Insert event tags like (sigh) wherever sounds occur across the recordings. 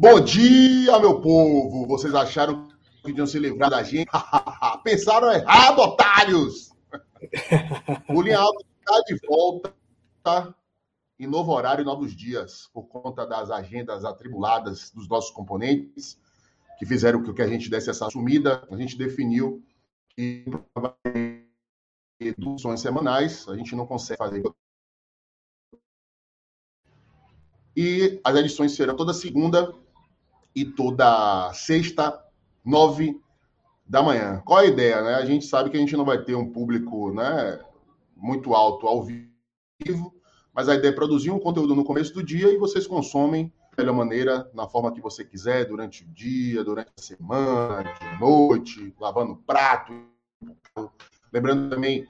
Bom dia, meu povo! Vocês acharam que iam se livrar da gente? (laughs) Pensaram errado, otários! (laughs) o Linha Alta está de volta em novo horário novos dias, por conta das agendas atribuladas dos nossos componentes, que fizeram com que a gente desse essa sumida. A gente definiu que reduções semanais, a gente não consegue fazer. E as edições serão toda segunda e toda sexta, nove da manhã. Qual a ideia, né? A gente sabe que a gente não vai ter um público, né, muito alto ao vivo, mas a ideia é produzir um conteúdo no começo do dia e vocês consomem da melhor maneira, na forma que você quiser, durante o dia, durante a semana, de noite, lavando prato. Lembrando também,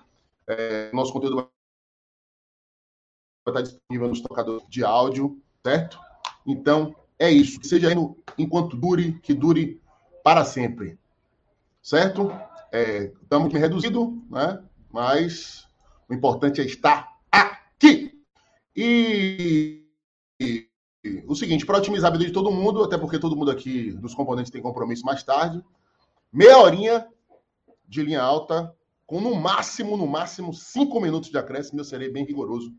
é, nosso conteúdo vai estar disponível nos tocadores de áudio, certo? Então, é isso. Seja enquanto dure, que dure para sempre. Certo? É, estamos reduzido, né? Mas o importante é estar aqui. E, e, e o seguinte, para otimizar a vida de todo mundo, até porque todo mundo aqui dos componentes tem compromisso mais tarde, meia horinha de linha alta, com no máximo, no máximo, cinco minutos de acréscimo, eu serei bem rigoroso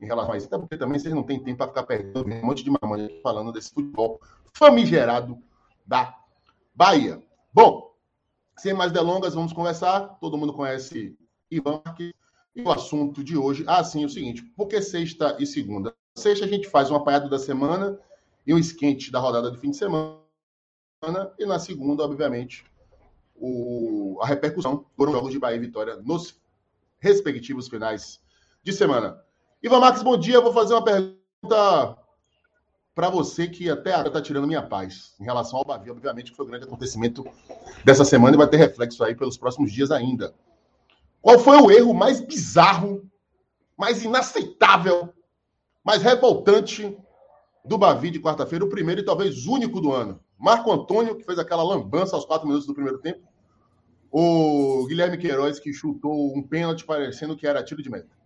em relação a isso. Até porque também vocês não têm tempo para ficar perdendo um monte de mamãe falando desse futebol famigerado da Bahia. Bom, sem mais delongas, vamos conversar. Todo mundo conhece Ivan. E o assunto de hoje, ah, sim, é o seguinte: por que sexta e segunda? Sexta a gente faz um apanhado da semana e um esquente da rodada de fim de semana. E na segunda, obviamente, o, a repercussão foram jogos de Bahia e Vitória nos respectivos finais de semana. Ivan Marques, bom dia. Vou fazer uma pergunta para você que até agora está tirando minha paz em relação ao Bavi. Obviamente que foi o grande acontecimento dessa semana e vai ter reflexo aí pelos próximos dias ainda. Qual foi o erro mais bizarro, mais inaceitável, mais revoltante do Bavi de quarta-feira, o primeiro e talvez único do ano? Marco Antônio, que fez aquela lambança aos quatro minutos do primeiro tempo, o Guilherme Queiroz, que chutou um pênalti parecendo que era tiro de meta.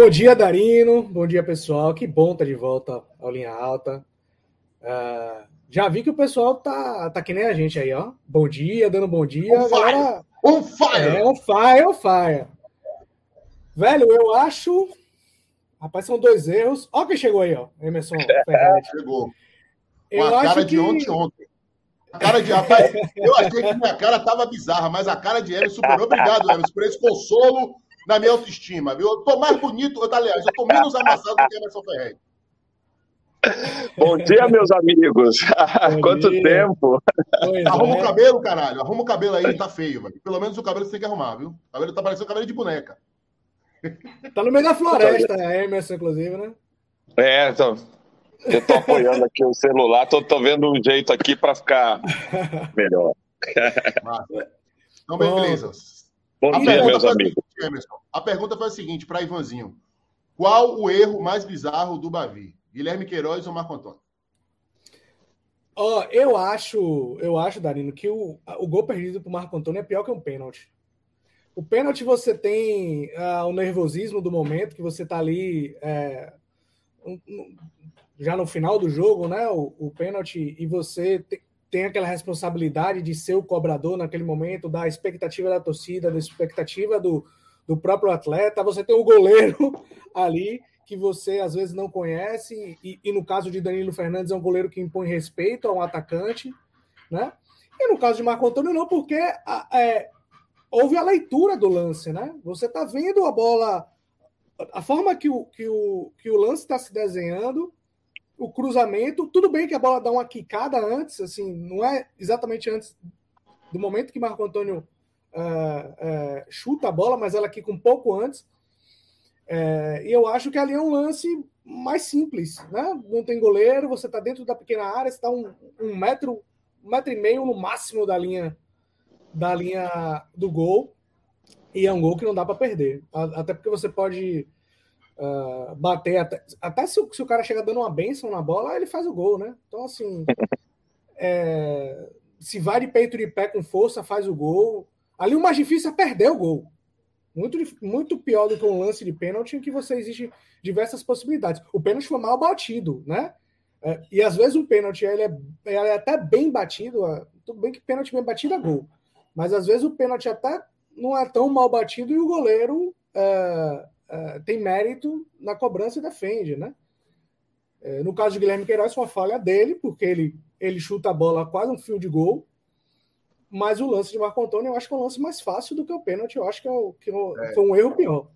Bom dia, Darino. Bom dia, pessoal. Que bom estar de volta ao Linha Alta. Uh, já vi que o pessoal tá, tá que nem a gente aí, ó. Bom dia, dando bom dia. On Galera, On fire! É, on fire, on fire. Velho, eu acho. Rapaz, são dois erros. Ó, quem chegou aí, ó. Emerson. (laughs) Chegou. Com a cara de ontem, ontem. A cara de. Rapaz, eu achei que minha cara tava bizarra, mas a cara de Emerson superou. (laughs) Obrigado, Emerson, por esse consolo na minha autoestima, viu? Eu tô mais bonito, aliás, eu tô menos amassado do que Emerson Ferretti. Bom dia, meus amigos. (laughs) Quanto dia. tempo? Pois arruma é. o cabelo, caralho. Arruma o cabelo aí, tá feio, velho. Pelo menos o cabelo você tem que arrumar, viu? O cabelo tá parecendo cabelo de boneca. Tá no meio da floresta, é, Emerson, inclusive, né? É, então. Eu tô apoiando aqui o celular, tô, tô vendo um jeito aqui para ficar melhor. Então, beleza. Bom a dia, meus amigos. Seguinte, Emerson, a pergunta foi a seguinte para Ivanzinho: Qual o erro mais bizarro do Bavi? Guilherme Queiroz ou Marco Antônio? Oh, eu acho, eu acho, Darino, que o, o gol perdido para o Marco Antônio é pior que um pênalti. O pênalti você tem uh, o nervosismo do momento, que você está ali é, um, um, já no final do jogo, né? O, o pênalti, e você te, tem aquela responsabilidade de ser o cobrador naquele momento, da expectativa da torcida, da expectativa do, do próprio atleta. Você tem o goleiro (laughs) ali que você às vezes não conhece, e, e, no caso de Danilo Fernandes é um goleiro que impõe respeito a um atacante, né? E no caso de Marco Antônio, não, porque é, houve a leitura do lance, né? Você está vendo a bola, a forma que o, que o, que o lance está se desenhando, o cruzamento, tudo bem que a bola dá uma quicada antes, assim, não é exatamente antes do momento que Marco Antônio uh, uh, chuta a bola, mas ela quica um pouco antes. É, e eu acho que ali é um lance mais simples, né? Não tem goleiro, você está dentro da pequena área, está um, um metro, um metro e meio no máximo da linha da linha do gol. E é um gol que não dá para perder, até porque você pode uh, bater até, até se, se, o cara chega dando uma benção na bola, ele faz o gol, né? Então assim, (laughs) é, se vai de peito de pé com força, faz o gol. Ali o mais difícil é perder o gol. Muito, muito pior do que um lance de pênalti em que você existe diversas possibilidades. O pênalti foi mal batido, né? É, e às vezes um pênalti ele é, ele é até bem batido, tudo bem que pênalti bem batido é gol, mas às vezes o pênalti até não é tão mal batido e o goleiro é, é, tem mérito na cobrança e defende, né? É, no caso de Guilherme Queiroz, foi uma falha dele, porque ele, ele chuta a bola quase um fio de gol, mas o lance de Marco Antônio eu acho que é um lance mais fácil do que o pênalti, eu acho que, é o, que é. foi um erro pior.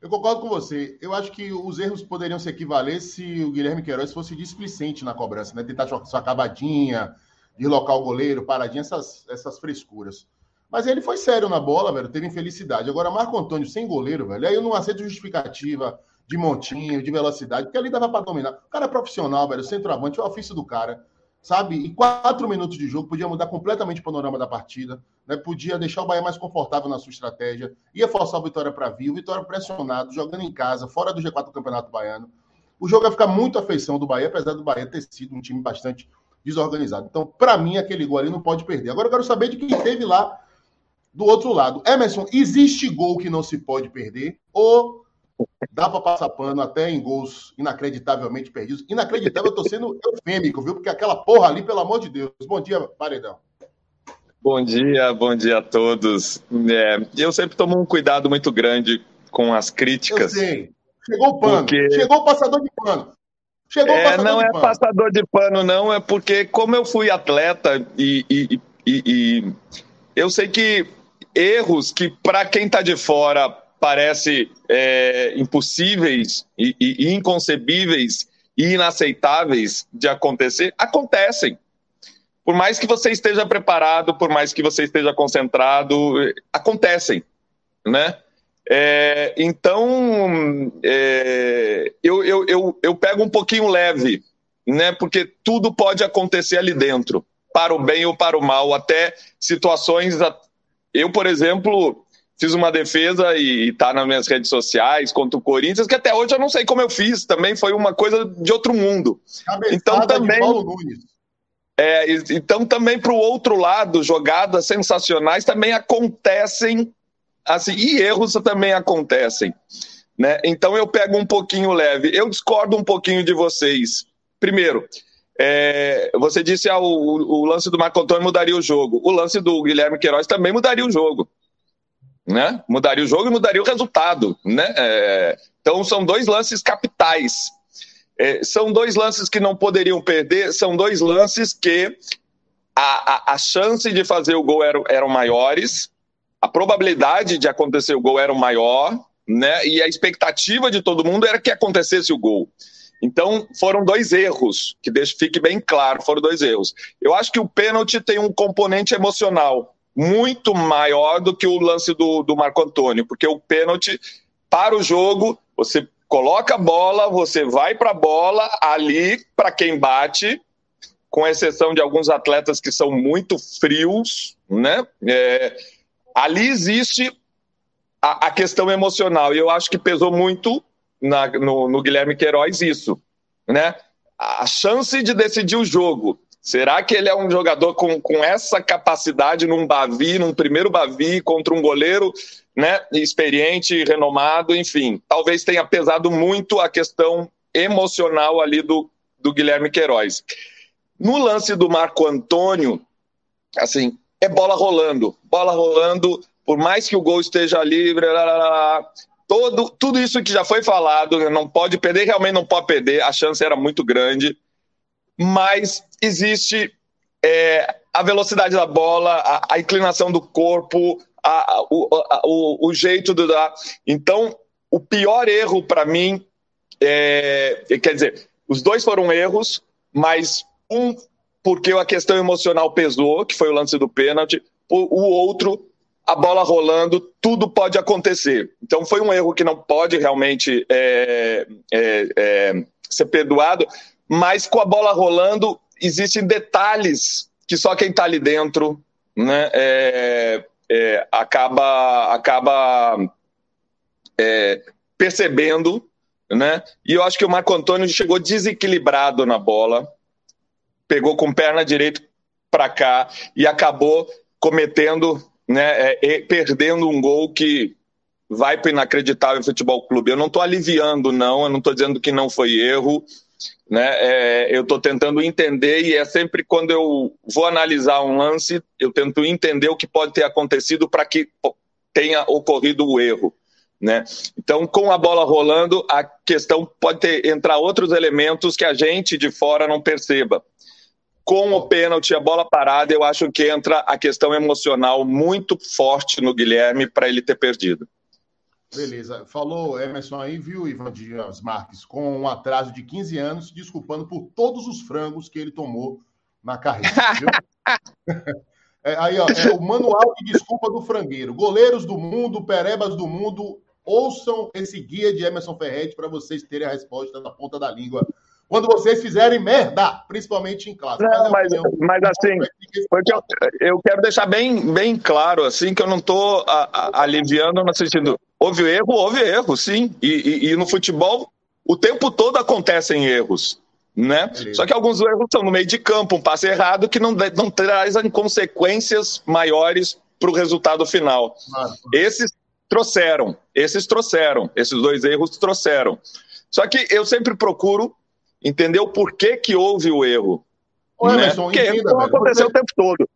Eu concordo com você. Eu acho que os erros poderiam se equivaler se o Guilherme Queiroz fosse displicente na cobrança, né? Tentar sua acabadinha, deslocar o goleiro, paradinha, essas, essas frescuras. Mas ele foi sério na bola, velho, teve infelicidade. Agora, Marco Antônio sem goleiro, velho, aí eu não aceito justificativa de montinho, de velocidade, porque ali dava para dominar. O cara é profissional, velho, centroavante, é o ofício do cara sabe? Em quatro minutos de jogo, podia mudar completamente o panorama da partida, né? podia deixar o Bahia mais confortável na sua estratégia, ia forçar o Vitória para vir, o Vitória pressionado, jogando em casa, fora do G4 do Campeonato Baiano. O jogo ia ficar muito afeição do Bahia, apesar do Bahia ter sido um time bastante desorganizado. Então, para mim, aquele gol ali não pode perder. Agora eu quero saber de quem esteve lá do outro lado. Emerson, existe gol que não se pode perder? Ou Dá para passar pano até em gols inacreditavelmente perdidos. Inacreditável, eu tô sendo eufêmico, viu? Porque aquela porra ali, pelo amor de Deus. Bom dia, Paredão. Bom dia, bom dia a todos. É, eu sempre tomo um cuidado muito grande com as críticas. Eu sei. Chegou o pano. Porque... Chegou o passador de pano. Chegou é, o passador não é pano. passador de pano, não. É porque, como eu fui atleta e, e, e, e eu sei que erros que, para quem está de fora, parece é, impossíveis e, e, inconcebíveis e inaceitáveis de acontecer, acontecem. Por mais que você esteja preparado, por mais que você esteja concentrado, acontecem, né? É, então, é, eu, eu, eu, eu pego um pouquinho leve, né? Porque tudo pode acontecer ali dentro, para o bem ou para o mal, até situações. Eu, por exemplo, fiz uma defesa e está nas minhas redes sociais contra o Corinthians, que até hoje eu não sei como eu fiz, também foi uma coisa de outro mundo. Cabeçada então também. É, então também para o outro lado, jogadas sensacionais também acontecem, assim, e erros também acontecem. Né? Então eu pego um pouquinho leve. Eu discordo um pouquinho de vocês. Primeiro, é, você disse ah, o, o lance do Marco Antônio mudaria o jogo. O lance do Guilherme Queiroz também mudaria o jogo né? Mudaria o jogo e mudaria o resultado, né? É, então são dois lances capitais. É, são dois lances que não poderiam perder, são dois lances que a, a, a chance de fazer o gol eram, maiores, a probabilidade de acontecer o gol era maior, né? E a expectativa de todo mundo era que acontecesse o gol. Então, foram dois erros, que deixe, fique bem claro, foram dois erros. Eu acho que o pênalti tem um componente emocional muito maior do que o lance do, do Marco Antônio, porque o pênalti para o jogo, você coloca a bola, você vai para a bola, ali, para quem bate, com exceção de alguns atletas que são muito frios, né? É, ali existe a, a, questão emocional, e eu acho que pesou muito na, no, no Guilherme Queiroz isso, né? A chance de decidir o jogo. Será que ele é um jogador com, com essa capacidade num Bavi, num primeiro Bavi, contra um goleiro né, experiente, renomado, enfim? Talvez tenha pesado muito a questão emocional ali do, do Guilherme Queiroz. No lance do Marco Antônio, assim, é bola rolando, bola rolando, por mais que o gol esteja livre, todo, tudo isso que já foi falado, não pode perder, realmente não pode perder, a chance era muito grande mas existe é, a velocidade da bola, a, a inclinação do corpo, a, o, a, o, o, jeito do dar. Então, o pior erro para mim é, quer dizer, os dois foram erros, mas um porque a questão emocional pesou, que foi o lance do pênalti, o outro a bola rolando, tudo pode acontecer. Então foi um erro que não pode realmente é, é, é, ser perdoado, mas com a bola rolando, existem detalhes que só quem está ali dentro né, é, é, acaba, acaba é, percebendo. Né? E eu acho que o Marco Antônio chegou desequilibrado na bola, pegou com perna direita para cá e acabou cometendo, né, é, perdendo um gol que vai para inacreditável futebol clube. Eu não estou aliviando, não, eu não estou dizendo que não foi erro, né? É, eu estou tentando entender e é sempre quando eu vou analisar um lance, eu tento entender o que pode ter acontecido para que tenha ocorrido o erro. Né? Então, com a bola rolando, a questão pode ter, entrar outros elementos que a gente de fora não perceba. Com o pênalti, a bola parada, eu acho que entra a questão emocional muito forte no Guilherme para ele ter perdido. Beleza. Falou Emerson aí, viu, Ivan Dias Marques, com um atraso de 15 anos, desculpando por todos os frangos que ele tomou na carreira. (laughs) é, aí, ó, é o manual de desculpa do frangueiro. Goleiros do mundo, perebas do mundo, ouçam esse guia de Emerson Ferretti para vocês terem a resposta na ponta da língua quando vocês fizerem merda, principalmente em classe. Não, mas, mas, mas assim, porque eu, eu, quero deixar bem, bem claro assim que eu não estou aliviando no sentido. Houve erro, houve erro, sim. E, e, e no futebol, o tempo todo acontecem erros. Né? Só que alguns erros são no meio de campo, um passe errado que não, não traz consequências maiores para o resultado final. Esses trouxeram, esses trouxeram, esses dois erros trouxeram. Só que eu sempre procuro entender o porquê que houve o erro. Ô, né? Emerson, Porque entenda, não aconteceu o tempo todo.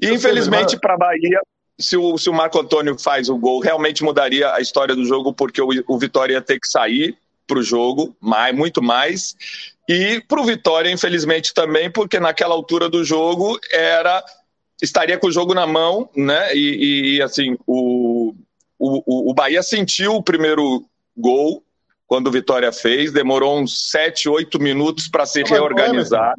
E infelizmente para a Bahia, se o, se o Marco Antônio faz o gol, realmente mudaria a história do jogo, porque o, o Vitória ia ter que sair para o jogo, mais, muito mais. E para o Vitória, infelizmente, também, porque naquela altura do jogo era estaria com o jogo na mão, né? E, e assim, o, o, o Bahia sentiu o primeiro gol, quando o Vitória fez, demorou uns 7, 8 minutos para se reorganizar.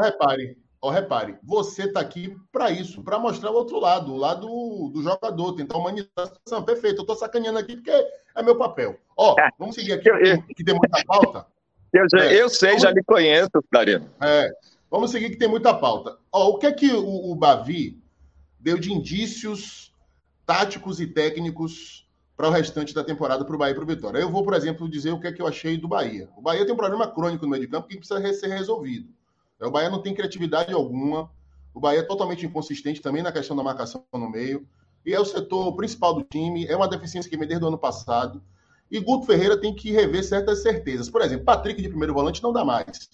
repare, repare, você está aqui para isso, para mostrar o outro lado, o lado do jogador, tentar humanizar a situação. Perfeito, eu estou sacaneando aqui porque é meu papel. Ó, oh, vamos seguir aqui, que tem muita pauta. Eu, já, é, eu sei, vamos... já lhe conheço, Darino. É, vamos seguir que tem muita pauta. Ó, o que é que o, o Bavi deu de indícios táticos e técnicos para o restante da temporada para o Bahia e para o Vitória. Eu vou, por exemplo, dizer o que é que eu achei do Bahia. O Bahia tem um problema crônico no meio de campo que precisa ser resolvido. O Bahia não tem criatividade alguma. O Bahia é totalmente inconsistente também na questão da marcação no meio. E é o setor principal do time. É uma deficiência que vem desde o ano passado. E Guto Ferreira tem que rever certas certezas. Por exemplo, Patrick de primeiro volante não dá mais.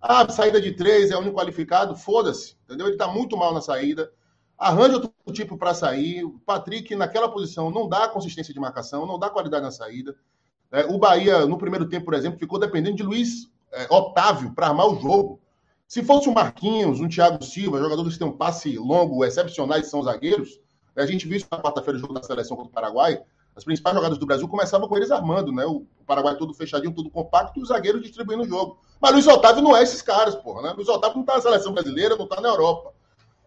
Ah, saída de três é o único qualificado. Foda-se. Entendeu? Ele está muito mal na saída arranja outro tipo para sair. O Patrick, naquela posição, não dá consistência de marcação, não dá qualidade na saída. É, o Bahia, no primeiro tempo, por exemplo, ficou dependendo de Luiz é, Otávio para armar o jogo. Se fosse o Marquinhos, um Thiago Silva, jogadores que têm um passe longo, excepcionais, são zagueiros, a gente viu isso na quarta-feira, no jogo da seleção contra o Paraguai. As principais jogadas do Brasil começavam com eles armando, né? O Paraguai todo fechadinho, todo compacto, e os zagueiros distribuindo o jogo. Mas Luiz Otávio não é esses caras, porra, né? Luiz Otávio não tá na seleção brasileira, não tá na Europa.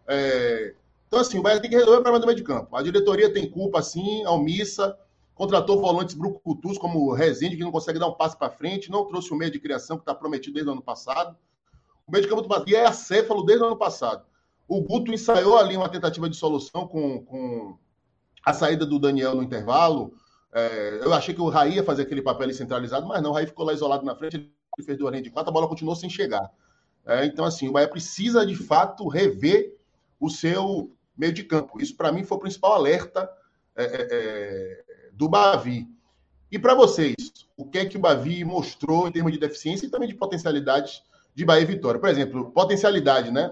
É... Então, assim, o Bahia tem que resolver o problema do meio de campo. A diretoria tem culpa, sim, omissa, contratou volantes brucutus como o Rezende, que não consegue dar um passo para frente, não trouxe o meio de criação que está prometido desde o ano passado. O meio de campo do Bahia é acéfalo desde o ano passado. O Guto ensaiou ali uma tentativa de solução com, com a saída do Daniel no intervalo. É, eu achei que o Raí ia fazer aquele papel ali centralizado, mas não, o Raí ficou lá isolado na frente, ele fez do de quatro, a bola continuou sem chegar. É, então, assim, o Bahia precisa de fato rever o seu meio de campo. Isso, para mim, foi o principal alerta é, é, é do Bavi. E para vocês, o que é que o Bavi mostrou em termos de deficiência e também de potencialidades de Bahia e Vitória? Por exemplo, potencialidade né,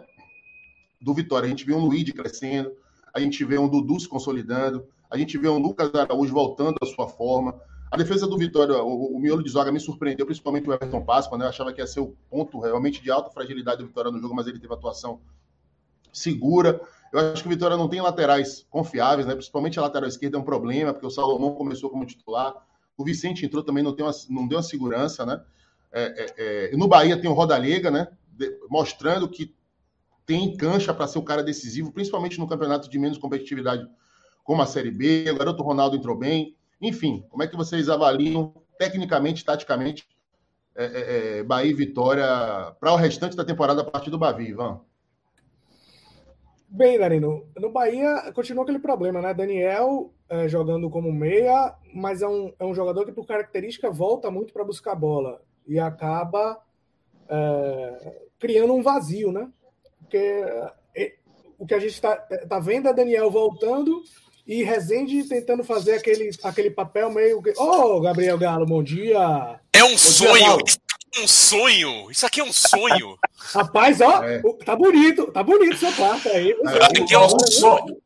do Vitória. A gente vê um Luiz crescendo, a gente vê um Dudu se consolidando, a gente vê um Lucas Araújo voltando à sua forma. A defesa do Vitória, o, o miolo de Zoga me surpreendeu, principalmente o Everton Páscoa, né? Eu achava que ia ser o ponto realmente de alta fragilidade do Vitória no jogo, mas ele teve atuação segura. Eu acho que o Vitória não tem laterais confiáveis, né? Principalmente a lateral esquerda é um problema, porque o Salomão começou como titular. O Vicente entrou também, não, tem uma, não deu uma segurança, né? É, é, é, no Bahia tem o Rodalega, né? De, mostrando que tem cancha para ser o cara decisivo, principalmente no campeonato de menos competitividade, como a Série B. O garoto Ronaldo entrou bem. Enfim, como é que vocês avaliam tecnicamente, taticamente, é, é, é Bahia e Vitória para o restante da temporada a partir do Bavi, Ivan? Bem, Darino, no Bahia continua aquele problema, né? Daniel é, jogando como meia, mas é um, é um jogador que, por característica, volta muito para buscar bola e acaba é, criando um vazio, né? Porque é, o que a gente está tá vendo é Daniel voltando e Rezende tentando fazer aquele, aquele papel meio. Ô, oh, Gabriel Galo, bom dia! É um bom sonho! Dia, um sonho. Isso aqui é um sonho. Rapaz, ó, é. tá bonito, tá bonito seu quarto aí. É, aqui é um sonho.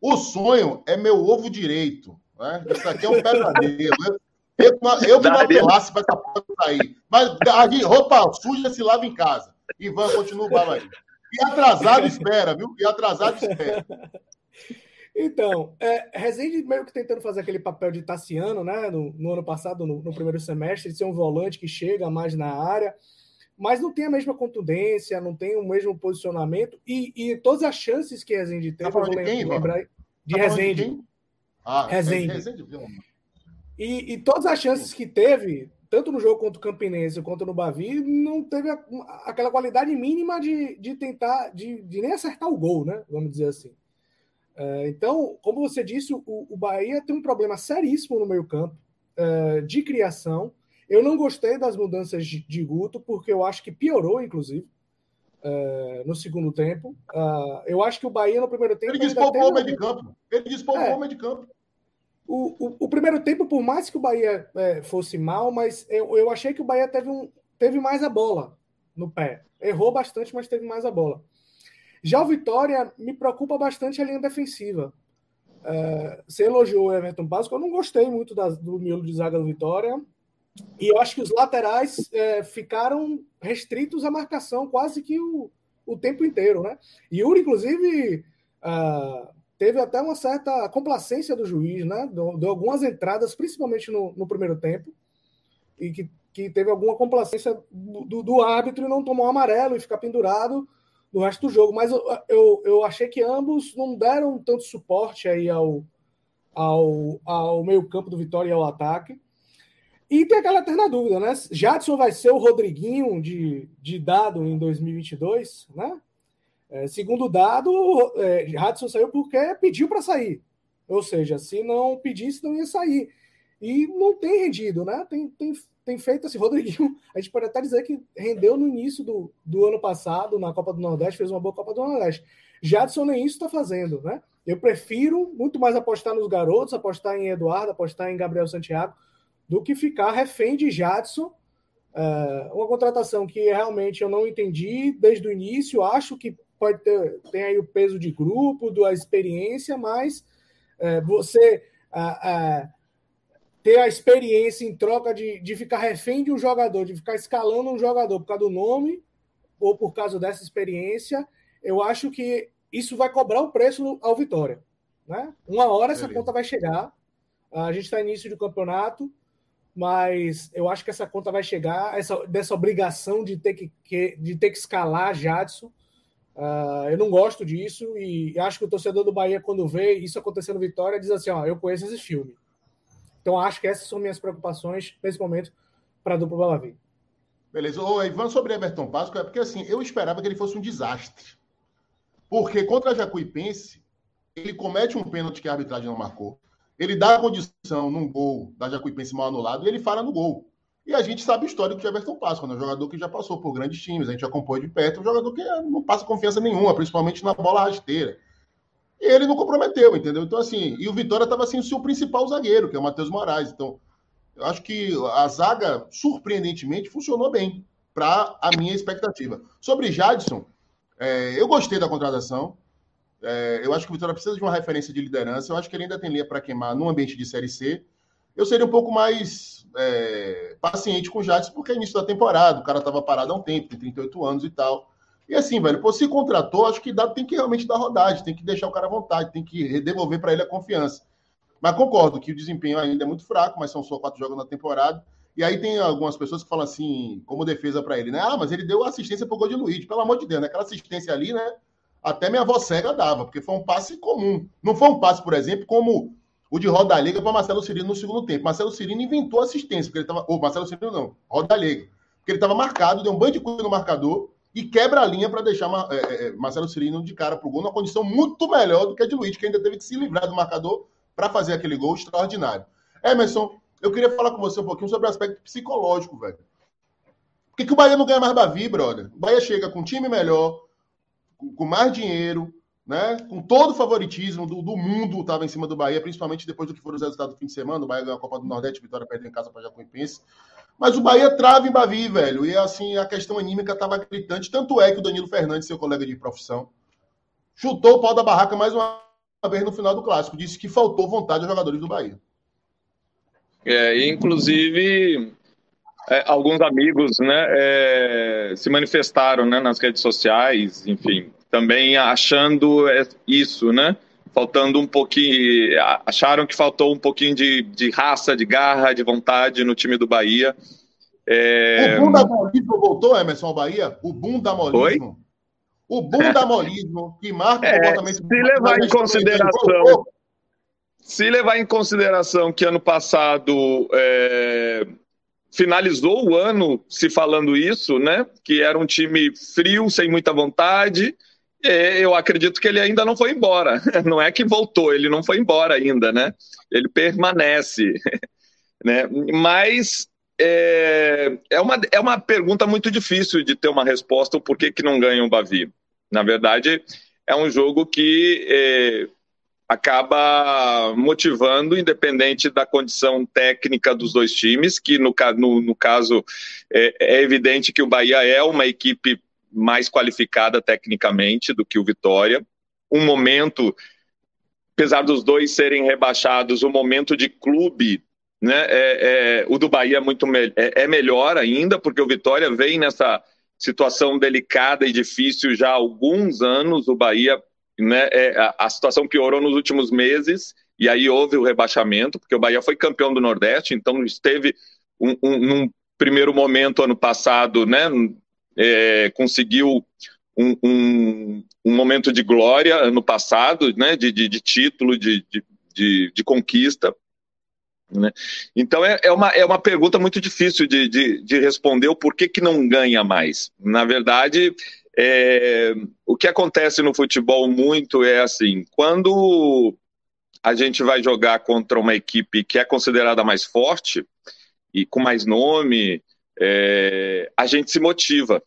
O sonho é meu ovo direito. Né? Isso aqui é um pesadelo. Eu, eu me apelasse para essa porta sair. Mas a roupa suja se lava em casa. Ivan continua o bala aí. E atrasado (laughs) espera, viu? E atrasado espera. Então, é, Rezende meio que tentando fazer aquele papel de Tassiano, né? No, no ano passado, no, no, primeiro semestre, de ser um volante que chega mais na área, mas não tem a mesma contundência, não tem o mesmo posicionamento, e, e todas as chances que Rezende teve, tá eu vou quem, lembrar de tá Rezende. De ah, Rezende. Rezende e, e todas as chances que teve, tanto no jogo contra o Campinense quanto no Bavi, não teve a, aquela qualidade mínima de, de tentar, de, de nem acertar o gol, né? Vamos dizer assim. É, então, como você disse, o, o, Bahia tem um problema seríssimo no meio-campo é, de criação. Eu não gostei das mudanças de, de Guto, porque eu acho que piorou, inclusive, é, no segundo tempo. eu acho que o Bahia no primeiro tempo. Ele despolvou o meio de campo. Ele despolvou é, o meio de campo. O, o, o, primeiro tempo, por mais que o Bahia é, fosse mal, mas eu, eu achei que o Bahia teve, um, teve mais a bola no pé. Errou bastante, mas teve mais a bola. Já o Vitória me preocupa bastante a linha defensiva. É, você elogiou o Everton Páscoa, eu não gostei muito da, do miolo de zaga do Vitória. E eu acho que os laterais é, ficaram restritos à marcação quase que o, o tempo inteiro, né? Yuri, inclusive, uh, teve até uma certa complacência do juiz, né? Deu, algumas entradas, principalmente no, no primeiro tempo, e que, que teve alguma complacência do, do árbitro e não tomou amarelo e ficar pendurado no resto do jogo. Mas eu, eu, eu achei que ambos não deram tanto suporte aí ao, ao, ao meio-campo do Vitória e ao ataque. E tem aquela eterna dúvida, né? Jadson vai ser o Rodriguinho de, de dado em 2022, né? É, segundo dado, é, Jadson saiu porque pediu para sair. Ou seja, se não pedisse, não ia sair. E não tem rendido, né? Tem, tem tem feito assim, Rodriguinho, (laughs) a gente pode até dizer que rendeu no início do, do ano passado, na Copa do Nordeste, fez uma boa Copa do Nordeste. Jadson nem isso está fazendo, né? Eu prefiro muito mais apostar nos garotos, apostar em Eduardo, apostar em Gabriel Santiago, do que ficar refém de Jadson. É, uma contratação que realmente eu não entendi desde o início, acho que pode ter tem aí o peso de grupo, da experiência, mas é, você. É ter a experiência em troca de, de ficar refém de um jogador, de ficar escalando um jogador por causa do nome ou por causa dessa experiência, eu acho que isso vai cobrar o um preço ao Vitória. Né? Uma hora essa Beleza. conta vai chegar. A gente está início do campeonato, mas eu acho que essa conta vai chegar, essa, dessa obrigação de ter que, que de ter que escalar Jadson. Uh, eu não gosto disso e acho que o torcedor do Bahia, quando vê isso acontecendo no Vitória, diz assim: ó, eu conheço esse filme. Então, acho que essas são minhas preocupações nesse momento para a dupla Balavi. Beleza. Ô, Ivan, sobre Everton Páscoa, é porque assim, eu esperava que ele fosse um desastre. Porque contra a Jacuipense, ele comete um pênalti que a arbitragem não marcou. Ele dá a condição num gol da Jacuipense mal anulado e ele fala no gol. E a gente sabe o histórico de Everton Páscoa, né? um jogador que já passou por grandes times, a gente acompanha de perto, um jogador que não passa confiança nenhuma, principalmente na bola rasteira. Ele não comprometeu, entendeu? Então, assim, e o Vitória estava sem o seu principal zagueiro, que é o Matheus Moraes. Então, eu acho que a zaga, surpreendentemente, funcionou bem para a minha expectativa. Sobre Jadson, é, eu gostei da contratação. É, eu acho que o Vitória precisa de uma referência de liderança. Eu acho que ele ainda tem linha para queimar no ambiente de Série C. Eu seria um pouco mais é, paciente com o Jadson, porque é início da temporada, o cara estava parado há um tempo, tem 38 anos e tal. E assim, velho, pô, se contratou, acho que dá, tem que realmente dar rodagem, tem que deixar o cara à vontade, tem que devolver para ele a confiança. Mas concordo que o desempenho ainda é muito fraco, mas são só quatro jogos na temporada. E aí tem algumas pessoas que falam assim, como defesa para ele, né? Ah, mas ele deu assistência pro gol de Luiz. Pelo amor de Deus, né? Aquela assistência ali, né? Até minha avó cega dava, porque foi um passe comum. Não foi um passe, por exemplo, como o de Roda Liga para Marcelo Cirino no segundo tempo. Marcelo Cirino inventou assistência, porque ele tava. Ou Marcelo Cirino não, Roda Liga. Porque ele estava marcado, deu um banho de coisa no marcador e quebra a linha para deixar é, é, é, Marcelo Cirino de cara para o gol, numa condição muito melhor do que a de Luiz, que ainda teve que se livrar do marcador para fazer aquele gol extraordinário. Emerson, eu queria falar com você um pouquinho sobre o aspecto psicológico, velho. Por que, que o Bahia não ganha mais Bavi, brother? O Bahia chega com um time melhor, com, mais dinheiro, né? Com todo o favoritismo do, do mundo estava em cima do Bahia, principalmente depois do que foram os resultados do fim de semana. O Bahia ganhou a Copa do Nordeste, Vitória perdeu em casa para Jacuipense. Mas o Bahia trava em Bavi, velho. E assim, a questão anímica estava gritante. Tanto é que o Danilo Fernandes, seu colega de profissão, chutou o pau da barraca mais uma vez no final do clássico. Disse que faltou vontade aos jogadores do Bahia. É, inclusive, é, alguns amigos né, é, se manifestaram né, nas redes sociais, enfim, também achando é, isso, né? Faltando um pouquinho, acharam que faltou um pouquinho de, de raça, de garra, de vontade no time do Bahia. É... O bundamolismo voltou, Emerson, ao Bahia? O bundamolismo? Oi? O bundamolismo que marca o é, comportamento... Se levar em consideração... Se levar em consideração que ano passado é, finalizou o ano se falando isso, né? Que era um time frio, sem muita vontade. Eu acredito que ele ainda não foi embora. (laughs) Não é que voltou, ele não foi embora ainda, né? Ele permanece, (laughs) né? Mas é, é, uma, é uma pergunta muito difícil de ter uma resposta o porquê que não ganha o Bavi. Na verdade, é um jogo que é, acaba motivando, independente da condição técnica dos dois times, que no, no, no caso é, é, evidente que o Bahia é uma equipe mais qualificada tecnicamente do que o Vitória. Um momento, apesar dos dois serem rebaixados, o momento de clube, né, é, é o do Bahia é muito me é, é melhor ainda, porque o Vitória vem nessa situação delicada e difícil já há alguns anos. O Bahia né, é, a, a, situação piorou nos últimos meses e aí houve o rebaixamento, porque o Bahia foi campeão do Nordeste, então esteve um, um, num primeiro momento ano passado, né, é, conseguiu um, um, um, momento de glória ano passado, né, de, de, de título, de, de, de conquista. Né? Então é, é, uma, é uma pergunta muito difícil de, de, de responder o porquê que não ganha mais. Na verdade, é, o que acontece no futebol muito é assim, quando a gente vai jogar contra uma equipe que é considerada mais forte e com mais nome, é, a gente se motiva.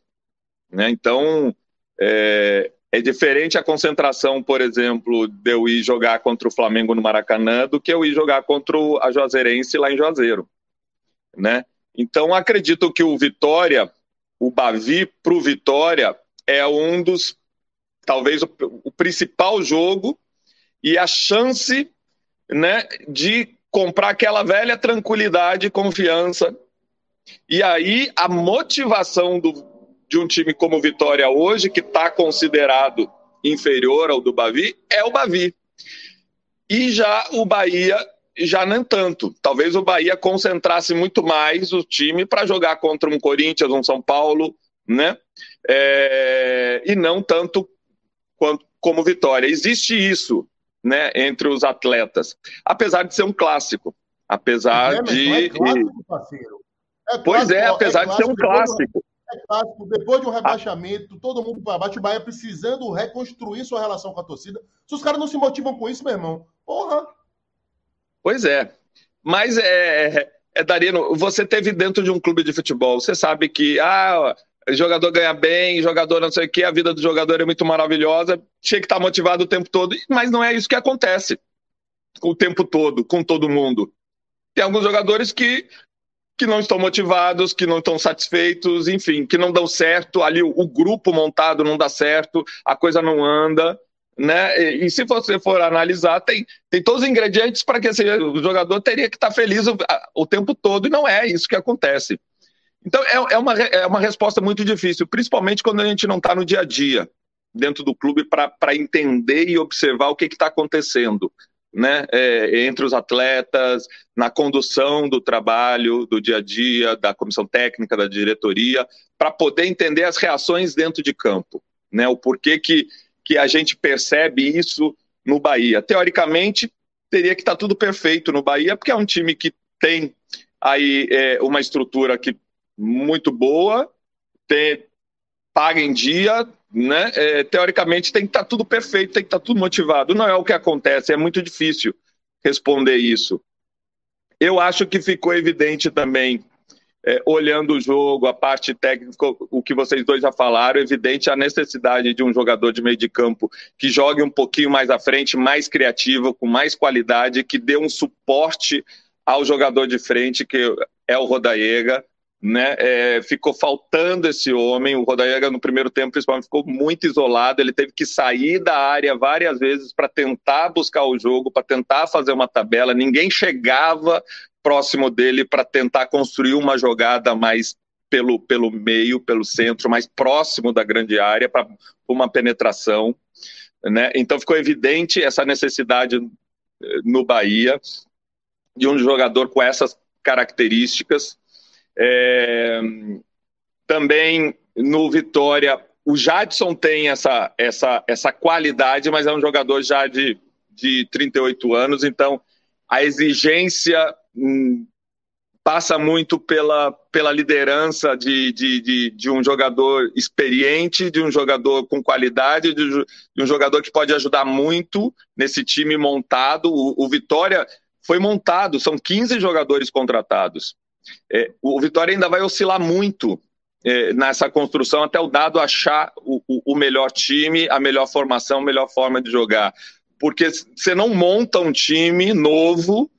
Né? Então, é, é, diferente a concentração, por exemplo, de eu ir jogar contra o Flamengo no Maracanã do que eu ir jogar contra a Juazeirense lá em Juazeiro. Né? Então, acredito que o Vitória, o Bavi para o Vitória, é um dos, talvez, o, o principal jogo e a chance né, de comprar aquela velha tranquilidade e confiança. E aí a motivação do, de um time como Vitória hoje, que está considerado inferior ao do Bavi, é o Bavi. E já o Bahia, já nem tanto. Talvez o Bahia concentrasse muito mais o time para jogar contra um Corinthians, um São Paulo, né? É, e não tanto quanto, como vitória. Existe isso né, entre os atletas, apesar de ser um clássico. Apesar é, de. É clássico, parceiro. É pois é, apesar de ser um clássico. É clássico, depois de um rebaixamento, todo mundo para baixo, o Bahia precisando reconstruir sua relação com a torcida. Se os caras não se motivam com isso, meu irmão, porra. Pois é. Mas é, é Darino, você teve dentro de um clube de futebol, você sabe que ah, jogador ganha bem, jogador não sei o que, a vida do jogador é muito maravilhosa, tinha que estar motivado o tempo todo, mas não é isso que acontece o tempo todo, com todo mundo. Tem alguns jogadores que, que não estão motivados, que não estão satisfeitos, enfim, que não dão certo, ali o, o grupo montado não dá certo, a coisa não anda, né? E, e, se você for analisar, tem, tem todos os ingredientes para que esse jogador teria que estar feliz o, o tempo todo, e não é isso que acontece. Então, é, é, uma, é uma resposta muito difícil, principalmente quando a gente não está no dia a dia dentro do clube para entender e observar o que está acontecendo. Né, é, entre os atletas, na condução do trabalho, do dia a dia, da comissão técnica, da diretoria, para poder entender as reações dentro de campo, né, o porquê que, que a gente percebe isso no Bahia. Teoricamente, teria que estar tá tudo perfeito no Bahia, porque é um time que tem aí é, uma estrutura que muito boa, ter, paga em dia, né? É, teoricamente tem que estar tá tudo perfeito, tem que estar tá tudo motivado. Não é o que acontece, é muito difícil responder isso. Eu acho que ficou evidente também, é, olhando o jogo, a parte técnica, o que vocês dois já falaram, evidente a necessidade de um jogador de meio de campo que jogue um pouquinho mais à frente, mais criativo, com mais qualidade, que dê um suporte ao jogador de frente, que é o Rodaega né? É, ficou faltando esse homem. O Rodaiega, no primeiro tempo, principalmente, ficou muito isolado. Ele teve que sair da área várias vezes para tentar buscar o jogo, para tentar fazer uma tabela. Ninguém chegava próximo dele para tentar construir uma jogada mais pelo, pelo meio, pelo centro, mais próximo da grande área para uma penetração. Né? Então ficou evidente essa necessidade eh, no Bahia de um jogador com essas características. É, também no Vitória, o Jadson tem essa, essa, essa qualidade, mas é um jogador já de, de 38 anos, então a exigência hum, passa muito pela, pela liderança de, de, de, de, um jogador experiente, de um jogador com qualidade, de, de, um jogador que pode ajudar muito nesse time montado. O, o Vitória foi montado, são 15 jogadores contratados. É, o Vitória ainda vai oscilar muito é, nessa construção até o dado achar o, o, o melhor time, a melhor formação, a melhor forma de jogar. Porque você não monta um time novo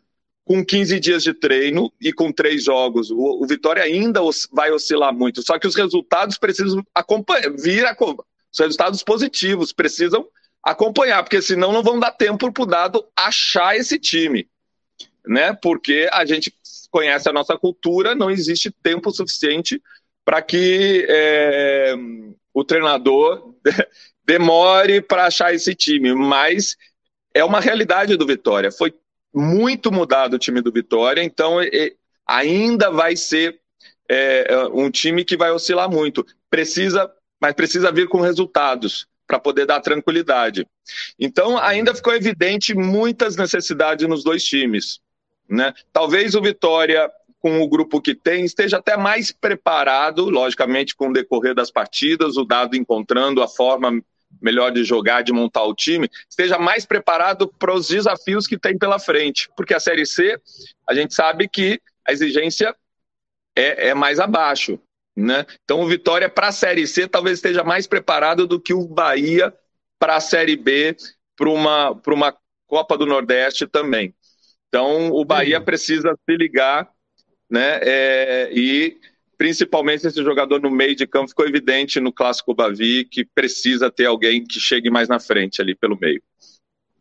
com 15 dias de treino e com três jogos. O, o Vitória ainda os, vai oscilar muito. Só que os resultados precisam acompanhar, vir a, os resultados positivos precisam acompanhar, porque senão não vão dar tempo para o dado achar esse time. Né? Porque a gente conhece a nossa cultura, não existe tempo suficiente para que é, o treinador (laughs) demore para achar esse time. Mas é uma realidade do Vitória. Foi muito mudado o time do Vitória, então ainda vai ser é, um time que vai oscilar muito. Precisa, mas precisa vir com resultados para poder dar tranquilidade. Então ainda ficou evidente muitas necessidades nos dois times. Né? Talvez o Vitória, com o grupo que tem, esteja até mais preparado, logicamente, com o decorrer das partidas, o dado encontrando a forma melhor de jogar, de montar o time, esteja mais preparado para os desafios que tem pela frente. Porque a Série C, a gente sabe que a exigência é, é mais abaixo. Né? Então, o Vitória para a Série C talvez esteja mais preparado do que o Bahia para a Série B, para uma, uma Copa do Nordeste também. Então, o Bahia precisa se ligar né? É, e principalmente esse jogador no meio de campo ficou evidente no clássico Bavi que precisa ter alguém que chegue mais na frente ali pelo meio.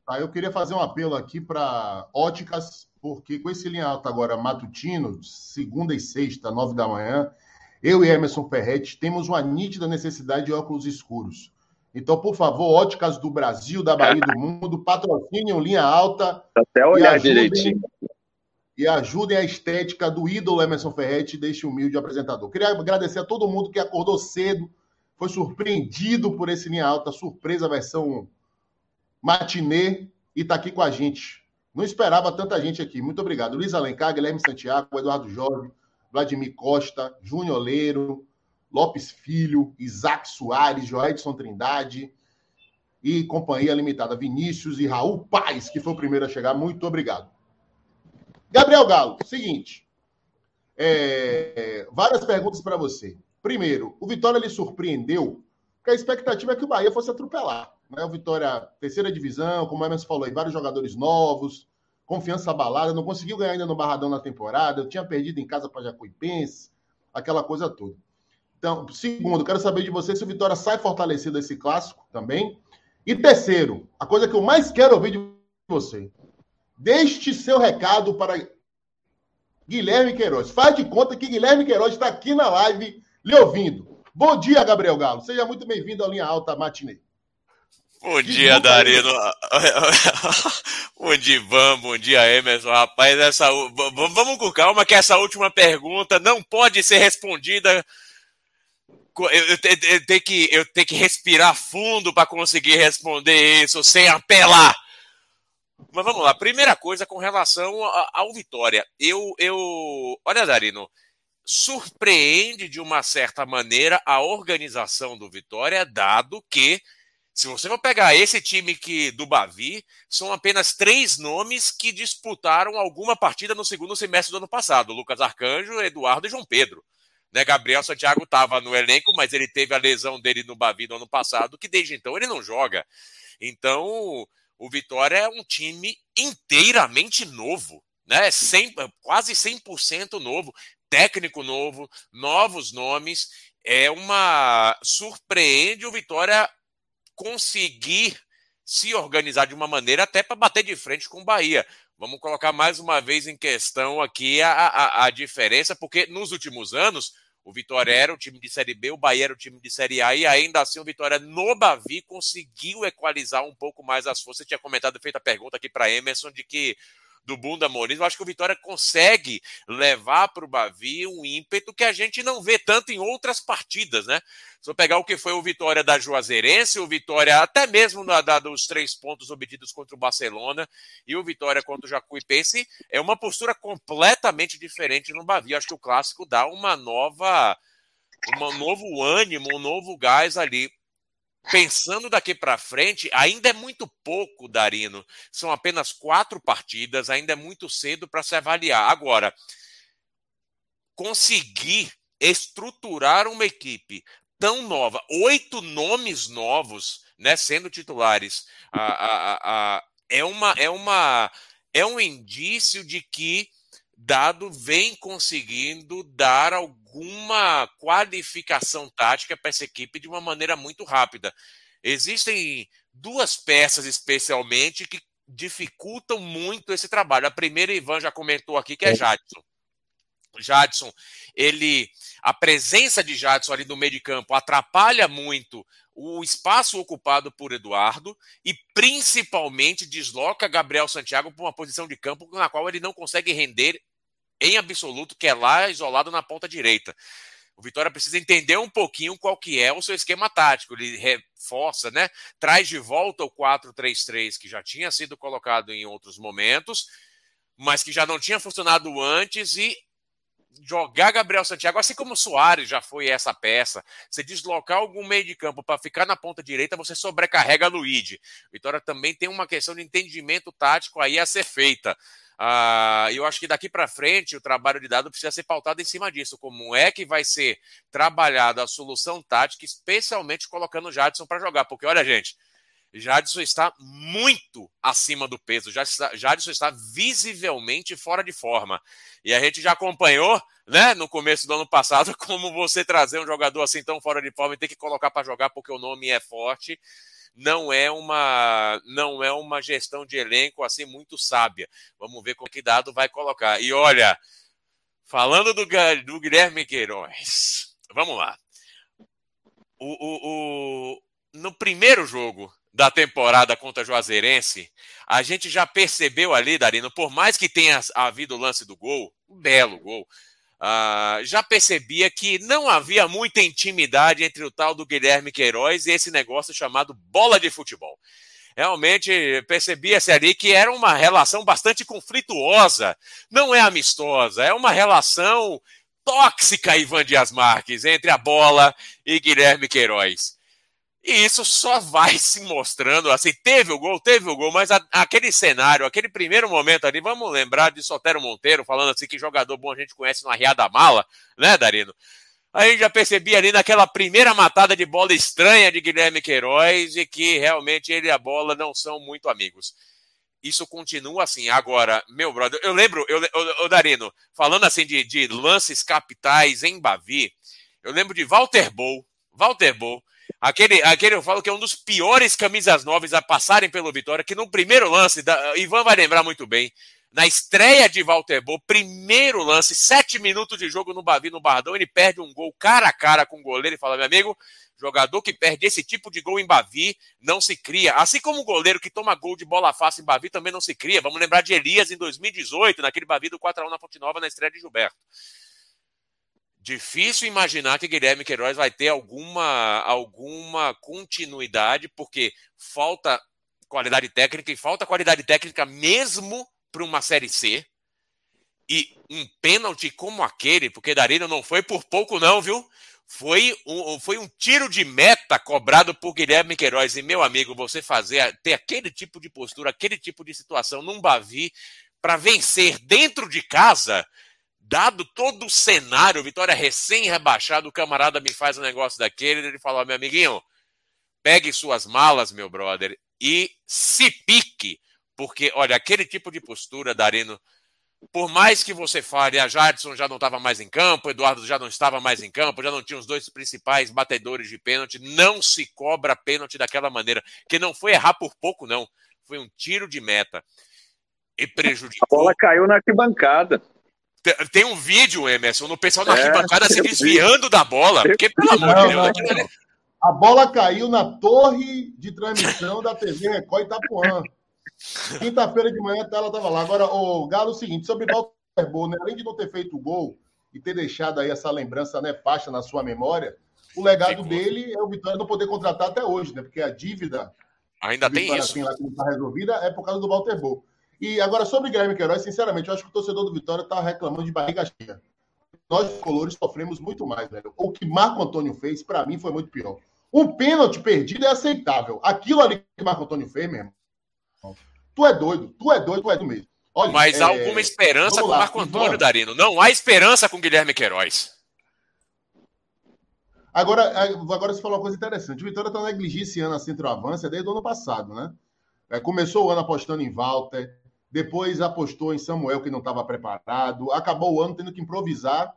Tá, eu queria fazer um apelo aqui para óticas, porque com esse linha alta agora matutino, segunda e sexta, nove da manhã, eu e Emerson Ferretti temos uma nítida necessidade de óculos escuros. Então, por favor, óticas do Brasil, da Bahia do mundo, patrocinem linha alta. Até olhar ajudem, direitinho e ajudem a estética do ídolo Emerson Ferretti, deste humilde apresentador. Queria agradecer a todo mundo que acordou cedo, foi surpreendido por esse linha alta, surpresa versão matinê e está aqui com a gente. Não esperava tanta gente aqui. Muito obrigado. Luiz Alencar, Guilherme Santiago, Eduardo Jorge, Vladimir Costa, Júnior Leiro, Lopes Filho, Isaac Soares, Joedson Trindade e Companhia Limitada, Vinícius e Raul Paz, que foi o primeiro a chegar. Muito obrigado. Gabriel Galo, seguinte. É, várias perguntas para você. Primeiro, o Vitória lhe surpreendeu, porque a expectativa é que o Bahia fosse atropelar. Né? O Vitória, terceira divisão, como o Emerson falou aí, vários jogadores novos, confiança abalada, não conseguiu ganhar ainda no Barradão na temporada, eu tinha perdido em casa para Jacuipense, aquela coisa toda. Então, segundo, quero saber de você se o Vitória sai fortalecido desse clássico também. E terceiro, a coisa que eu mais quero ouvir de você. Deixe seu recado para Guilherme Queiroz. Faz de conta que Guilherme Queiroz está aqui na live lhe ouvindo. Bom dia, Gabriel Galo. Seja muito bem-vindo à Linha Alta Matinê. Bom dia, Darino. (laughs) bom dia, Ivan. Bom dia, Emerson. Rapaz, essa... vamos com calma que essa última pergunta não pode ser respondida. Eu, tenho que, eu tenho que respirar fundo para conseguir responder isso sem apelar mas vamos lá. Primeira coisa com relação ao Vitória. Eu, eu. Olha, Darino. Surpreende de uma certa maneira a organização do Vitória, dado que, se você for pegar esse time que do Bavi, são apenas três nomes que disputaram alguma partida no segundo semestre do ano passado: Lucas Arcanjo, Eduardo e João Pedro. Né, Gabriel Santiago estava no elenco, mas ele teve a lesão dele no Bavi no ano passado, que desde então ele não joga. Então, o Vitória é um time inteiramente novo, né? 100, quase 100% novo, técnico novo, novos nomes. É uma. Surpreende o Vitória conseguir se organizar de uma maneira até para bater de frente com o Bahia. Vamos colocar mais uma vez em questão aqui a, a, a diferença, porque nos últimos anos o Vitória era o time de Série B, o Bahia era o time de Série A, e ainda assim o Vitória no Bavi conseguiu equalizar um pouco mais as forças. Você tinha comentado, feito a pergunta aqui para Emerson, de que do Bunda Mourinho, eu acho que o Vitória consegue levar para o Bavi um ímpeto que a gente não vê tanto em outras partidas, né? Se eu pegar o que foi o Vitória da Juazeirense, o Vitória até mesmo na, da, dos três pontos obtidos contra o Barcelona e o Vitória contra o Jacuipense, é uma postura completamente diferente no Bavi. Acho que o clássico dá uma nova, um novo ânimo, um novo gás ali pensando daqui para frente, ainda é muito pouco, Darino. São apenas quatro partidas, ainda é muito cedo para se avaliar. Agora, conseguir estruturar uma equipe tão nova, oito nomes novos, né, sendo titulares, a, a, a, é uma é uma é um indício de que Dado vem conseguindo dar alguma qualificação tática para essa equipe de uma maneira muito rápida. Existem duas peças especialmente que dificultam muito esse trabalho. A primeira, Ivan já comentou aqui, que é Jadson. Jadson, ele, a presença de Jadson ali no meio de campo atrapalha muito o espaço ocupado por Eduardo e principalmente desloca Gabriel Santiago para uma posição de campo na qual ele não consegue render em absoluto, que é lá isolado na ponta direita. O Vitória precisa entender um pouquinho qual que é o seu esquema tático. Ele reforça, né? Traz de volta o 4-3-3 que já tinha sido colocado em outros momentos, mas que já não tinha funcionado antes e jogar Gabriel Santiago, assim como o Soares já foi essa peça, você deslocar algum meio de campo para ficar na ponta direita, você sobrecarrega Luigi. Vitória também tem uma questão de entendimento tático aí a ser feita. Ah, eu acho que daqui para frente o trabalho de dado precisa ser pautado em cima disso. Como é que vai ser trabalhada a solução tática, especialmente colocando o Jadson para jogar? Porque, olha, gente, Jadson está muito acima do peso. Jadson está visivelmente fora de forma. E a gente já acompanhou, né, no começo do ano passado, (laughs) como você trazer um jogador assim tão fora de forma e ter que colocar para jogar porque o nome é forte não é uma não é uma gestão de elenco assim muito sábia. Vamos ver como que dado vai colocar. E olha, falando do, do Guilherme Queiroz, vamos lá. O, o, o, no primeiro jogo da temporada contra Juazeirense, a gente já percebeu ali, Darino, por mais que tenha havido o lance do gol, um belo gol, Uh, já percebia que não havia muita intimidade entre o tal do Guilherme Queiroz e esse negócio chamado bola de futebol. Realmente percebia-se ali que era uma relação bastante conflituosa, não é amistosa, é uma relação tóxica, Ivan Dias Marques, entre a bola e Guilherme Queiroz. E isso só vai (laughs) se mostrando assim. Teve o gol, teve o gol, mas a, aquele cenário, aquele primeiro momento ali, vamos lembrar de Sotero Monteiro falando assim que jogador bom a gente conhece no Arriá da Mala, né, Darino? A gente já percebia ali naquela primeira matada de bola estranha de Guilherme Queiroz e que realmente ele e a bola não são muito amigos. Isso continua assim. Agora, meu brother, eu lembro, eu, eu, eu Darino, falando assim de, de lances capitais em Bavi, eu lembro de Walter Bow, Walter Bow, Aquele, aquele eu falo que é um dos piores camisas novas a passarem pelo Vitória, que no primeiro lance, da, Ivan vai lembrar muito bem, na estreia de Walter Bo, primeiro lance, sete minutos de jogo no Bavi, no Bardão, ele perde um gol cara a cara com o goleiro e fala, meu amigo, jogador que perde esse tipo de gol em Bavi não se cria. Assim como o goleiro que toma gol de bola fácil em Bavi também não se cria. Vamos lembrar de Elias em 2018, naquele Bavi do 4x1 na Fonte Nova, na estreia de Gilberto. Difícil imaginar que Guilherme Queiroz vai ter alguma, alguma continuidade, porque falta qualidade técnica e falta qualidade técnica mesmo para uma Série C. E um pênalti como aquele, porque Darino não foi por pouco, não, viu? Foi um, foi um tiro de meta cobrado por Guilherme Queiroz. E, meu amigo, você fazer ter aquele tipo de postura, aquele tipo de situação num Bavi para vencer dentro de casa dado todo o cenário, Vitória recém-rebaixado, o camarada me faz um negócio daquele, ele fala, meu amiguinho, pegue suas malas, meu brother, e se pique, porque, olha, aquele tipo de postura, Darino, por mais que você fale, a Jadson já não estava mais em campo, Eduardo já não estava mais em campo, já não tinha os dois principais batedores de pênalti, não se cobra pênalti daquela maneira, que não foi errar por pouco, não. Foi um tiro de meta. E prejudicou. A bola caiu na arquibancada. Tem um vídeo, Emerson, no pessoal na é, arquibancada se desviando da bola. Porque, pelo amor de Deus, não, A bola caiu na torre de transmissão da TV Record Itapuã. Quinta-feira de manhã ela estava lá. Agora, o Galo, é o seguinte, sobre Walter Bol, né? além de não ter feito o gol e ter deixado aí essa lembrança nefasta na sua memória, o legado dele é o Vitória não poder contratar até hoje, né? Porque a dívida ainda tem isso. Assim, lá, que não está resolvida é por causa do Walter Bol. E agora, sobre o Guilherme Queiroz, sinceramente, eu acho que o torcedor do Vitória está reclamando de barriga cheia. Nós, colores, sofremos muito mais, velho. O que Marco Antônio fez, para mim, foi muito pior. Um pênalti perdido é aceitável. Aquilo ali que Marco Antônio fez, mesmo, Tu é doido, tu é doido, tu é do mesmo. Olha, Mas é... há alguma esperança com o Marco Antônio, Ivan. Darino. Não há esperança com Guilherme Queiroz. Agora, é, agora você falou uma coisa interessante. O Vitória está negligenciando a centroavância desde o ano passado, né? É, começou o ano apostando em Walter, depois apostou em Samuel, que não estava preparado, acabou o ano tendo que improvisar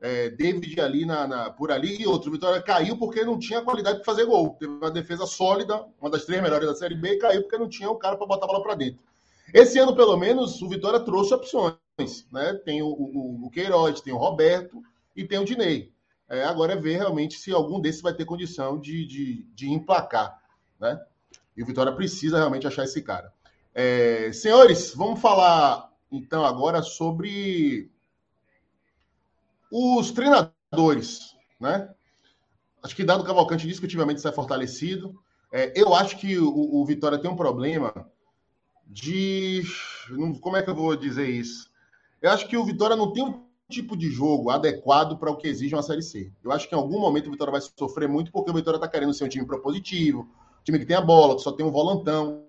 é, David ali na, na, por ali e outro. Vitória caiu porque não tinha qualidade para fazer gol. Teve uma defesa sólida, uma das três melhores da Série B, e caiu porque não tinha o cara para botar a bola para dentro. Esse ano, pelo menos, o Vitória trouxe opções. Né? Tem o, o, o Queiroz, tem o Roberto e tem o Dinei. É, agora é ver realmente se algum desses vai ter condição de, de, de emplacar. Né? E o Vitória precisa realmente achar esse cara. É, senhores, vamos falar então agora sobre os treinadores, né? Acho que Dado Cavalcante discutivelmente sai fortalecido. É, eu acho que o, o, Vitória tem um problema de. Como é que eu vou dizer isso? Eu acho que o Vitória não tem um tipo de jogo adequado para o que exige uma Série C. Eu acho que em algum momento o Vitória vai sofrer muito porque o Vitória está querendo ser um time propositivo, time que tem a bola, que só tem um volantão.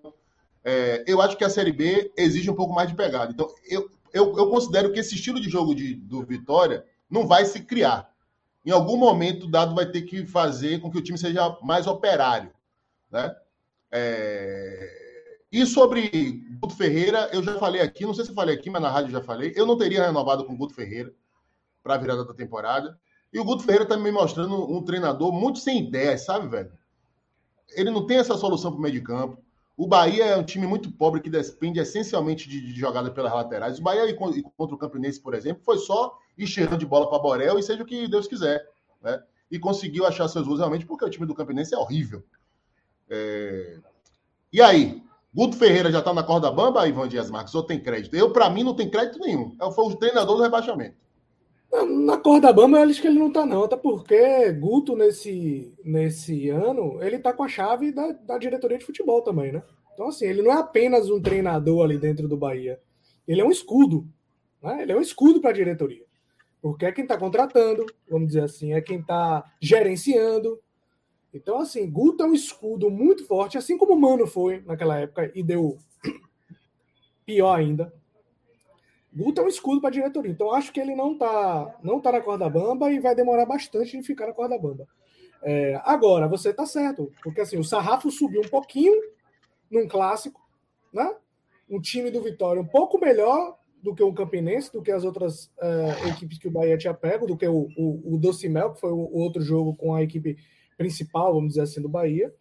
É, eu acho que a Série B exige um pouco mais de pegada. Então, eu, eu, eu considero que esse estilo de jogo de, do Vitória não vai se criar. Em algum momento, o dado vai ter que fazer com que o time seja mais operário. Né? É... E sobre Guto Ferreira, eu já falei aqui, não sei se falei aqui, mas na rádio já falei, eu não teria renovado com o Guto Ferreira para a virada da temporada. E o Guto Ferreira está me mostrando um treinador muito sem ideias, sabe, velho? Ele não tem essa solução para o meio de campo. O Bahia é um time muito pobre que depende essencialmente de, de jogada pelas laterais. O Bahia contra o Campinense, por exemplo, foi só enxergando de bola para Borel e seja o que Deus quiser. Né? E conseguiu achar seus gols realmente porque o time do Campinense é horrível. É... E aí? Guto Ferreira já está na corda bamba, Ivan Dias Marques, ou tem crédito? Eu, para mim, não tem crédito nenhum. Eu fui o treinador do rebaixamento. Na corda bamba, eu acho que ele não está, não. Até porque Guto, nesse, nesse ano, ele está com a chave da, da diretoria de futebol também, né? Então, assim, ele não é apenas um treinador ali dentro do Bahia. Ele é um escudo. Né? Ele é um escudo para a diretoria. Porque é quem está contratando, vamos dizer assim, é quem está gerenciando. Então, assim, Guto é um escudo muito forte, assim como o Mano foi naquela época e deu (coughs) pior ainda. Guto é um escudo para a diretoria. Então, acho que ele não está não tá na corda bamba e vai demorar bastante de ficar na corda bamba. É, agora, você está certo, porque assim, o sarrafo subiu um pouquinho num clássico, né? Um time do Vitória um pouco melhor do que o Campinense, do que as outras uh, equipes que o Bahia tinha pego, do que o, o, o que foi o, outro jogo com a equipe principal, vamos dizer assim, do Bahia.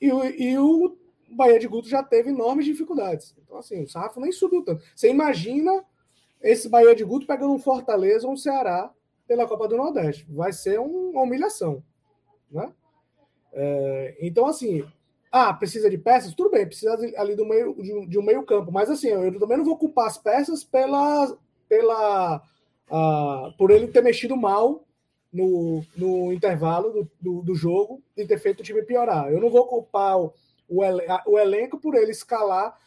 E, e o Bahia de Guto já teve enormes dificuldades. Então, assim, o sarrafo nem subiu tanto. Você imagina esse Bahia de Guto pegando um Fortaleza ou um Ceará pela Copa do Nordeste. Vai ser um, uma humilhação. Né? É, então, assim, ah, precisa de peças? Tudo bem, precisa ali do meio, de, de um meio campo. Mas, assim, eu também não vou culpar as peças pela, pela, uh, por ele ter mexido mal no, no intervalo do, do, do, jogo e ter feito o time piorar. Eu não vou culpar o, o, o elenco por ele escalar.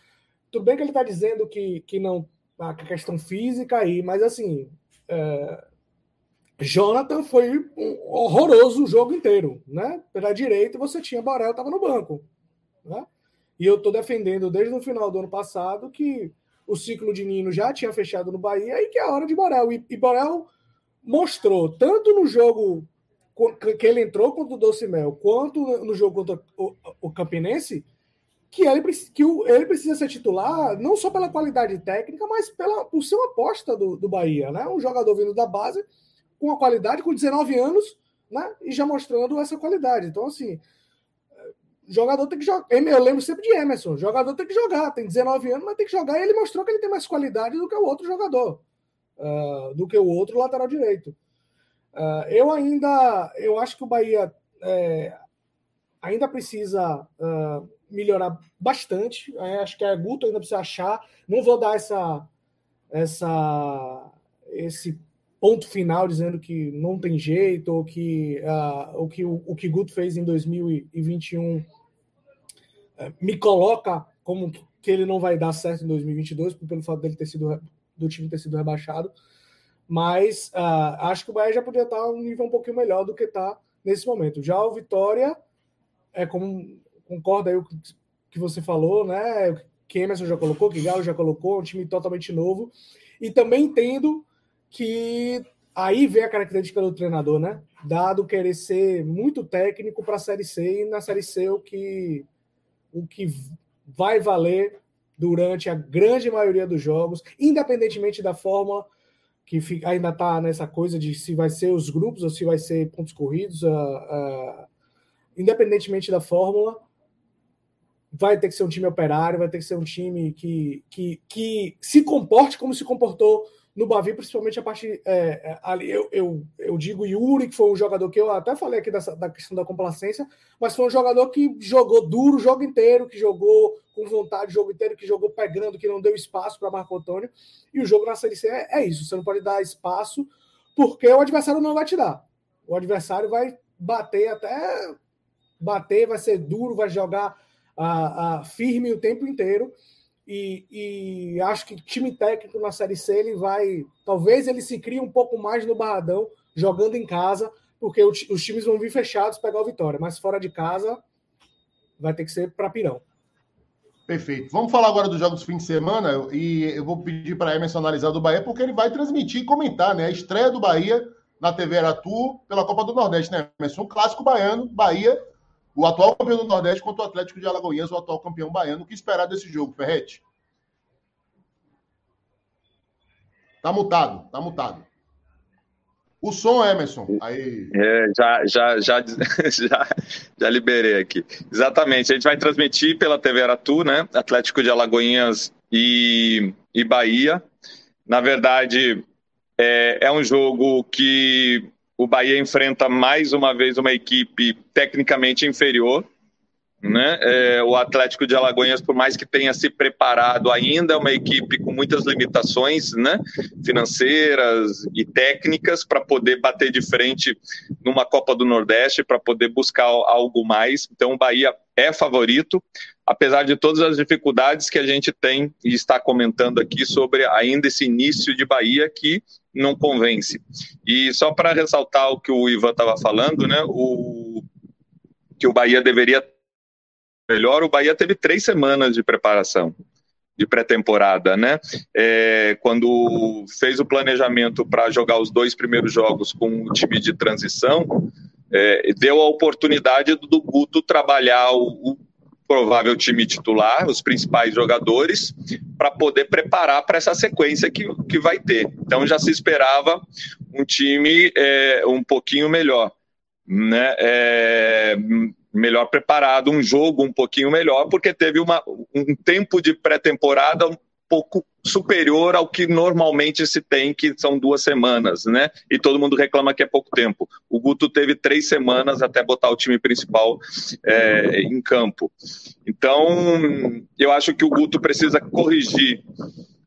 Tudo bem que ele está dizendo que, que não a questão física aí, mas assim, é, Jonathan foi um horroroso o jogo inteiro, né? Pela direita você tinha Borel, estava no banco, né? E eu estou defendendo desde o final do ano passado que o ciclo de Nino já tinha fechado no Bahia e que é a hora de Borel. E, e Borel mostrou, tanto no jogo que ele entrou contra o Docimel, quanto no jogo contra o, o Campinense, que ele, que ele precisa ser titular não só pela qualidade técnica, mas pela, por ser uma aposta do, do Bahia, né? Um jogador vindo da base com a qualidade, com 19 anos, né? E já mostrando essa qualidade. Então, assim, jogador tem que jogar. Eu lembro sempre de Emerson. Jogador tem que jogar, tem 19 anos, mas tem que jogar. E ele mostrou que ele tem mais qualidade do que o outro jogador, uh, do que o outro lateral direito. Uh, eu ainda, eu acho que o Bahia é, ainda precisa uh, melhorar bastante. É, acho que a Guto ainda precisa achar. Não vou dar essa, essa, esse ponto final dizendo que não tem jeito ou que uh, o que o, o que Guto fez em 2021 uh, me coloca como que ele não vai dar certo em 2022 pelo fato dele ter sido do time ter sido rebaixado. Mas uh, acho que o Bahia já poderia estar um nível um pouquinho melhor do que está nesse momento. Já o Vitória é como concorda aí o que você falou, né? Que Emerson já colocou, que Galo já colocou, um time totalmente novo. E também entendo que aí vem a característica do treinador, né? Dado querer ser muito técnico para a Série C, e na Série C o que, o que vai valer durante a grande maioria dos jogos, independentemente da forma que ainda está nessa coisa de se vai ser os grupos ou se vai ser pontos corridos, uh, uh, independentemente da fórmula, vai ter que ser um time operário, vai ter que ser um time que, que, que se comporte como se comportou no Bavi, principalmente a parte é, é, ali. Eu, eu, eu digo Yuri, que foi um jogador que eu até falei aqui dessa, da questão da complacência, mas foi um jogador que jogou duro o jogo inteiro, que jogou com vontade o jogo inteiro, que jogou pegando, que não deu espaço para Marco Antônio. E o jogo na Série C é, é isso: você não pode dar espaço, porque o adversário não vai te dar. O adversário vai bater até bater, vai ser duro, vai jogar a, a firme o tempo inteiro. E, e, acho que time técnico na Série C ele vai. Talvez ele se crie um pouco mais no Barradão, jogando em casa, porque o, os times vão vir fechados pegar o Vitória, mas fora de casa vai ter que ser para Pirão. Perfeito. Vamos falar agora dos jogos do fim de semana e eu vou pedir para Emerson analisar do Bahia, porque ele vai transmitir e comentar, né? A estreia do Bahia na TV Aratu pela Copa do Nordeste, né, Emerson? Um clássico baiano, Bahia o atual campeão do Nordeste contra o Atlético de Alagoinhas, o atual campeão baiano. O que esperar desse jogo, Ferrete? Tá mutado, tá mutado. O som, Emerson. Aí. É, já, já, já, (laughs) já, já liberei aqui. Exatamente. A gente vai transmitir pela TV Aratu, né? Atlético de Alagoinhas e, e Bahia. Na verdade, é, é um jogo que o Bahia enfrenta mais uma vez uma equipe tecnicamente inferior. Né? É, o Atlético de Alagoas, por mais que tenha se preparado, ainda é uma equipe com muitas limitações né? financeiras e técnicas para poder bater de frente numa Copa do Nordeste, para poder buscar algo mais. Então, o Bahia é favorito, apesar de todas as dificuldades que a gente tem e está comentando aqui sobre ainda esse início de Bahia que não convence. E só para ressaltar o que o Ivan estava falando, né, o, que o Bahia deveria melhor, o Bahia teve três semanas de preparação de pré-temporada, né? É, quando fez o planejamento para jogar os dois primeiros jogos com o time de transição, é, deu a oportunidade do Guto trabalhar o, o provável time titular, os principais jogadores, para poder preparar para essa sequência que, que vai ter. Então já se esperava um time é, um pouquinho melhor, né? É, melhor preparado, um jogo um pouquinho melhor, porque teve uma, um tempo de pré-temporada pouco superior ao que normalmente se tem, que são duas semanas, né? E todo mundo reclama que é pouco tempo. O Guto teve três semanas até botar o time principal é, em campo. Então, eu acho que o Guto precisa corrigir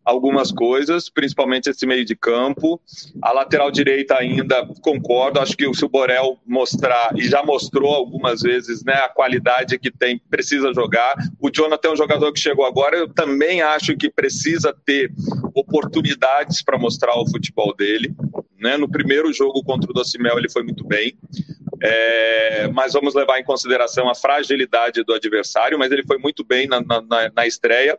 algumas coisas, principalmente esse meio de campo. A lateral direita ainda concordo, acho que se o Borel mostrar, e já mostrou algumas vezes, né, a qualidade que tem, precisa jogar. O Jonathan é um jogador que chegou agora, eu também acho que precisa ter oportunidades para mostrar o futebol dele. Né? No primeiro jogo contra o Docimel ele foi muito bem, é, mas vamos levar em consideração a fragilidade do adversário, mas ele foi muito bem na, na, na estreia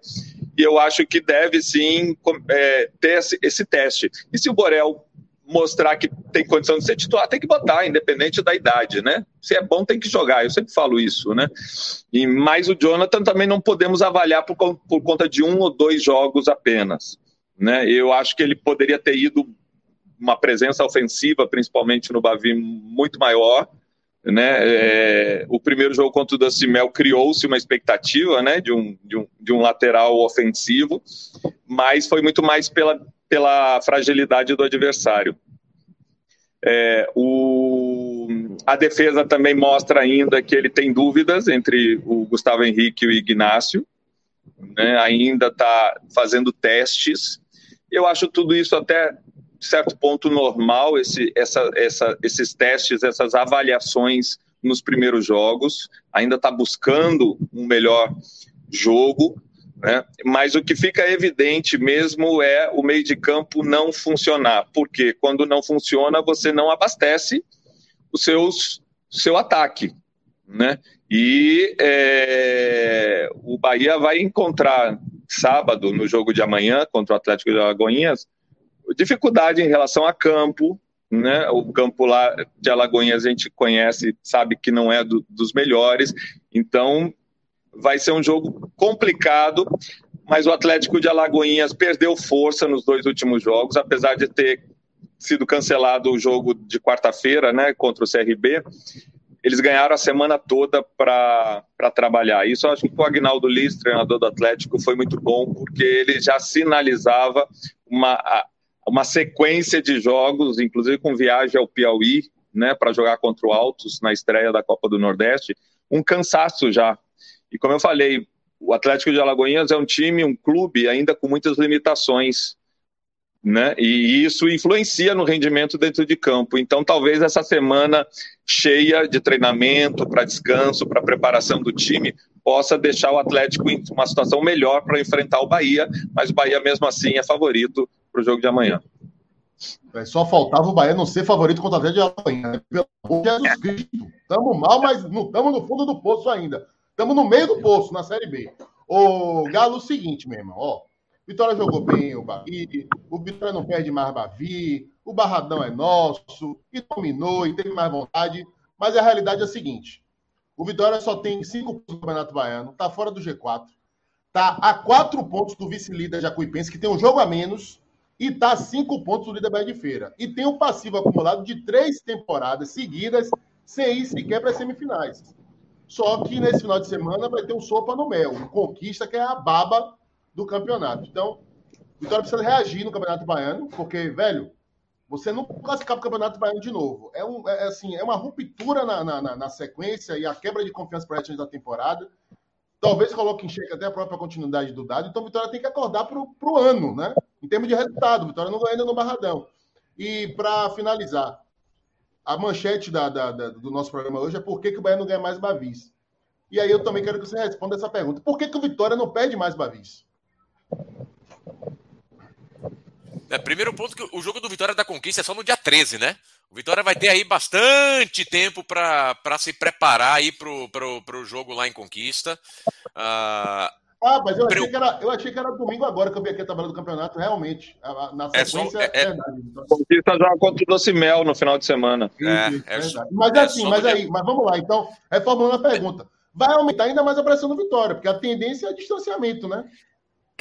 e eu acho que deve sim é, ter esse, esse, teste. E se o Borel mostrar que tem condição de ser titular, tem que botar, independente da idade, né? Se é bom, tem que jogar. Eu sempre falo isso, né? E mais o Jonathan também não podemos avaliar por, por conta de um ou dois jogos apenas, né? Eu acho que ele poderia ter ido uma presença ofensiva, principalmente no Bavi, muito maior. Né? É, o primeiro jogo contra o Dacimel criou-se uma expectativa né, de, um, de, um, de um lateral ofensivo, mas foi muito mais pela, pela fragilidade do adversário. É, o, a defesa também mostra ainda que ele tem dúvidas entre o Gustavo Henrique e o Ignácio, né, ainda está fazendo testes. Eu acho tudo isso até certo ponto normal esse, essa, essa, esses testes, essas avaliações nos primeiros jogos, ainda está buscando um melhor jogo, né? mas o que fica evidente mesmo é o meio de campo não funcionar, porque quando não funciona, você não abastece o seus, seu ataque. Né? E é, o Bahia vai encontrar sábado, no jogo de amanhã, contra o Atlético de Alagoinhas, dificuldade em relação a campo, né? O campo lá de Alagoinhas a gente conhece, sabe que não é do, dos melhores, então vai ser um jogo complicado, mas o Atlético de Alagoinhas perdeu força nos dois últimos jogos, apesar de ter sido cancelado o jogo de quarta-feira, né, contra o CRB. Eles ganharam a semana toda para trabalhar. Isso eu acho que o Agnaldo Liz, treinador do Atlético, foi muito bom, porque ele já sinalizava uma, uma sequência de jogos, inclusive com viagem ao Piauí, né, para jogar contra o Altos na estreia da Copa do Nordeste, um cansaço já. E como eu falei, o Atlético de Alagoinhas é um time, um clube ainda com muitas limitações, né? E isso influencia no rendimento dentro de campo. Então, talvez essa semana cheia de treinamento, para descanso, para preparação do time, possa deixar o Atlético em uma situação melhor para enfrentar o Bahia, mas o Bahia mesmo assim é favorito para o jogo de amanhã. É, só faltava o Bahia não ser favorito contra o Atlético de amanhã. Né? Pelo amor de Jesus Cristo. Estamos mal, mas não estamos no fundo do poço ainda. Estamos no meio do poço, na Série B. O Galo, o seguinte, meu irmão, ó. Vitória jogou bem o Bavi, o Vitória não perde mais Bavi, o Barradão é nosso, e dominou, e teve mais vontade. Mas a realidade é a seguinte: o Vitória só tem cinco pontos no Campeonato Baiano, tá fora do G4, tá a quatro pontos do vice-líder Jacuipense, que tem um jogo a menos, e está a cinco pontos do Bahia de Feira. E tem um passivo acumulado de três temporadas seguidas sem ir sequer para as semifinais. Só que nesse final de semana vai ter um sopa no mel, conquista que é a baba do campeonato. Então, Vitória precisa reagir no Campeonato Baiano, porque, velho, você não classificar para o Campeonato Baiano de novo. É, um, é, assim, é uma ruptura na, na, na, sequência e a quebra de confiança para a da temporada. Talvez coloque em xeque até a própria continuidade do dado. Então, Vitória tem que acordar para o ano, né? Em termos de resultado, Vitória não ganha ainda no Barradão. E para finalizar, a manchete da, da, da, do nosso programa hoje é por que, que o Bahia não ganha mais Bavis. E aí eu também quero que você responda essa pergunta. Por que, que o Vitória não perde mais Bavis? É, primeiro ponto que o jogo do Vitória da Conquista é só no dia 13, né? O Vitória vai ter aí bastante tempo para se preparar aí pro, pro, pro jogo lá em Conquista. Uh, ah, mas eu achei, que era, eu achei que era domingo agora que eu vi aqui a tabela do campeonato, realmente. Na sequência, é, só, é, é verdade. Então... Conquista joga contra o Docimel no final de semana. É, Isso, é, mas é assim, mas aí, mas vamos lá. Então, reformulando a pergunta. Vai aumentar ainda mais a pressão do Vitória, porque a tendência é distanciamento, né?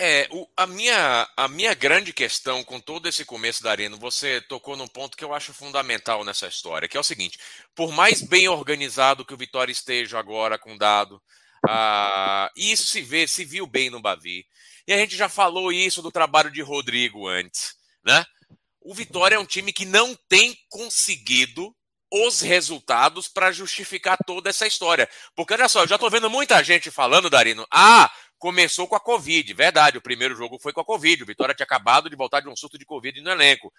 É, o, a, minha, a minha grande questão com todo esse começo da Arena, você tocou num ponto que eu acho fundamental nessa história, que é o seguinte: por mais bem organizado que o Vitória esteja agora com dado, ah, isso se vê, se viu bem no Bavi. E a gente já falou isso do trabalho de Rodrigo antes, né? O Vitória é um time que não tem conseguido os resultados para justificar toda essa história. Porque olha só, eu já estou vendo muita gente falando, Darino, ah, começou com a Covid. Verdade, o primeiro jogo foi com a Covid. O Vitória tinha acabado de voltar de um surto de Covid no elenco.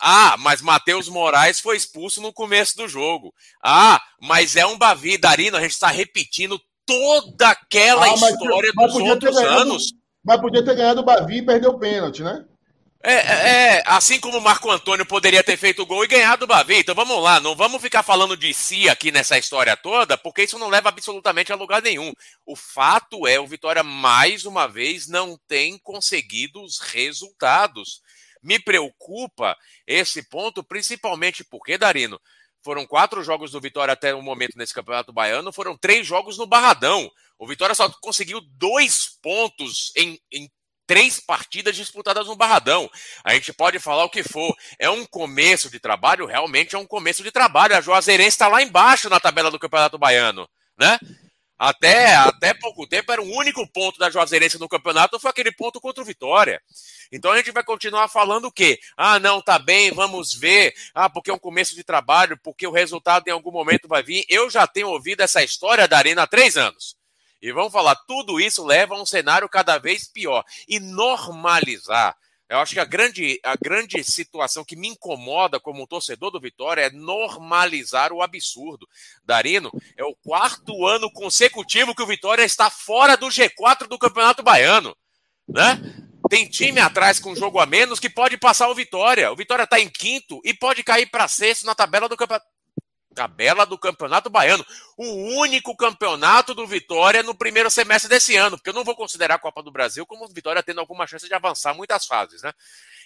Ah, mas Matheus Moraes foi expulso no começo do jogo. Ah, mas é um Bavi, Darino, a gente está repetindo toda aquela ah, mas, história mas dos outros ganhado, anos. Mas podia ter ganhado o Bavi e perder o pênalti, né? É, é, é, assim como o Marco Antônio poderia ter feito o gol e ganhado o Bavi. Então vamos lá, não vamos ficar falando de si aqui nessa história toda, porque isso não leva absolutamente a lugar nenhum. O fato é, o Vitória mais uma vez não tem conseguido os resultados. Me preocupa esse ponto, principalmente porque, Darino, foram quatro jogos do Vitória até o momento nesse Campeonato Baiano, foram três jogos no Barradão. O Vitória só conseguiu dois pontos em, em três partidas disputadas no Barradão. A gente pode falar o que for. É um começo de trabalho, realmente é um começo de trabalho. A Juazeirense está lá embaixo na tabela do Campeonato Baiano, né? Até, até pouco tempo era o único ponto da Juazeirense no campeonato, foi aquele ponto contra o Vitória. Então a gente vai continuar falando o quê? Ah, não, tá bem, vamos ver. Ah, porque é um começo de trabalho, porque o resultado em algum momento vai vir. Eu já tenho ouvido essa história da Arena há três anos. E vamos falar, tudo isso leva a um cenário cada vez pior. E normalizar eu acho que a grande, a grande situação que me incomoda como torcedor do Vitória é normalizar o absurdo. Darino, é o quarto ano consecutivo que o Vitória está fora do G4 do Campeonato Baiano. Né? Tem time atrás com jogo a menos que pode passar o Vitória. O Vitória está em quinto e pode cair para sexto na tabela do campeonato tabela do Campeonato Baiano. O único campeonato do Vitória no primeiro semestre desse ano, porque eu não vou considerar a Copa do Brasil como o Vitória tendo alguma chance de avançar muitas fases, né?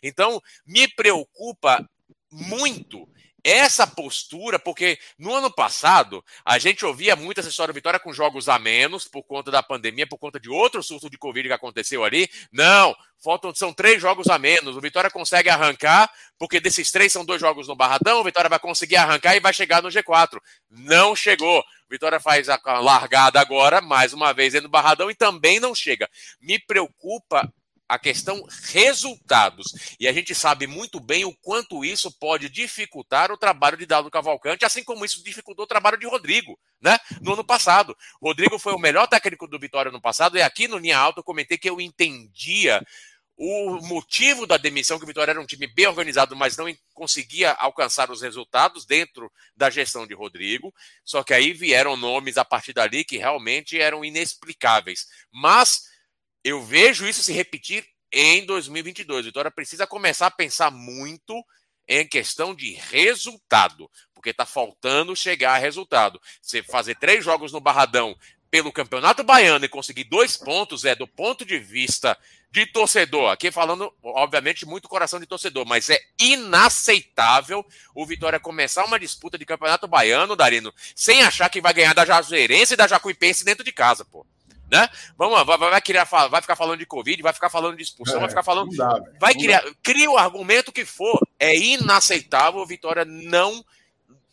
Então, me preocupa muito essa postura, porque no ano passado a gente ouvia muito essa história do Vitória com jogos a menos por conta da pandemia, por conta de outro surto de Covid que aconteceu ali. Não, faltam, são três jogos a menos. O Vitória consegue arrancar, porque desses três são dois jogos no Barradão, o Vitória vai conseguir arrancar e vai chegar no G4. Não chegou. Vitória faz a largada agora, mais uma vez, no Barradão e também não chega. Me preocupa a questão resultados. E a gente sabe muito bem o quanto isso pode dificultar o trabalho de Dado Cavalcante, assim como isso dificultou o trabalho de Rodrigo, né? No ano passado. Rodrigo foi o melhor técnico do Vitória no passado, e aqui no Linha Alta eu comentei que eu entendia o motivo da demissão, que o Vitória era um time bem organizado, mas não conseguia alcançar os resultados dentro da gestão de Rodrigo. Só que aí vieram nomes a partir dali que realmente eram inexplicáveis. Mas eu vejo isso se repetir em 2022. Vitória precisa começar a pensar muito em questão de resultado, porque está faltando chegar a resultado. Você fazer três jogos no Barradão pelo Campeonato Baiano e conseguir dois pontos é do ponto de vista de torcedor. Aqui falando, obviamente, muito coração de torcedor, mas é inaceitável o Vitória começar uma disputa de Campeonato Baiano, Darino, sem achar que vai ganhar da Jazueirense e da Jacuipense dentro de casa, pô né? Vamos lá, vai, vai, criar, vai ficar falando de Covid, vai ficar falando de expulsão, é, vai ficar falando. Dá, vai criar, cria o argumento que for. É inaceitável o Vitória não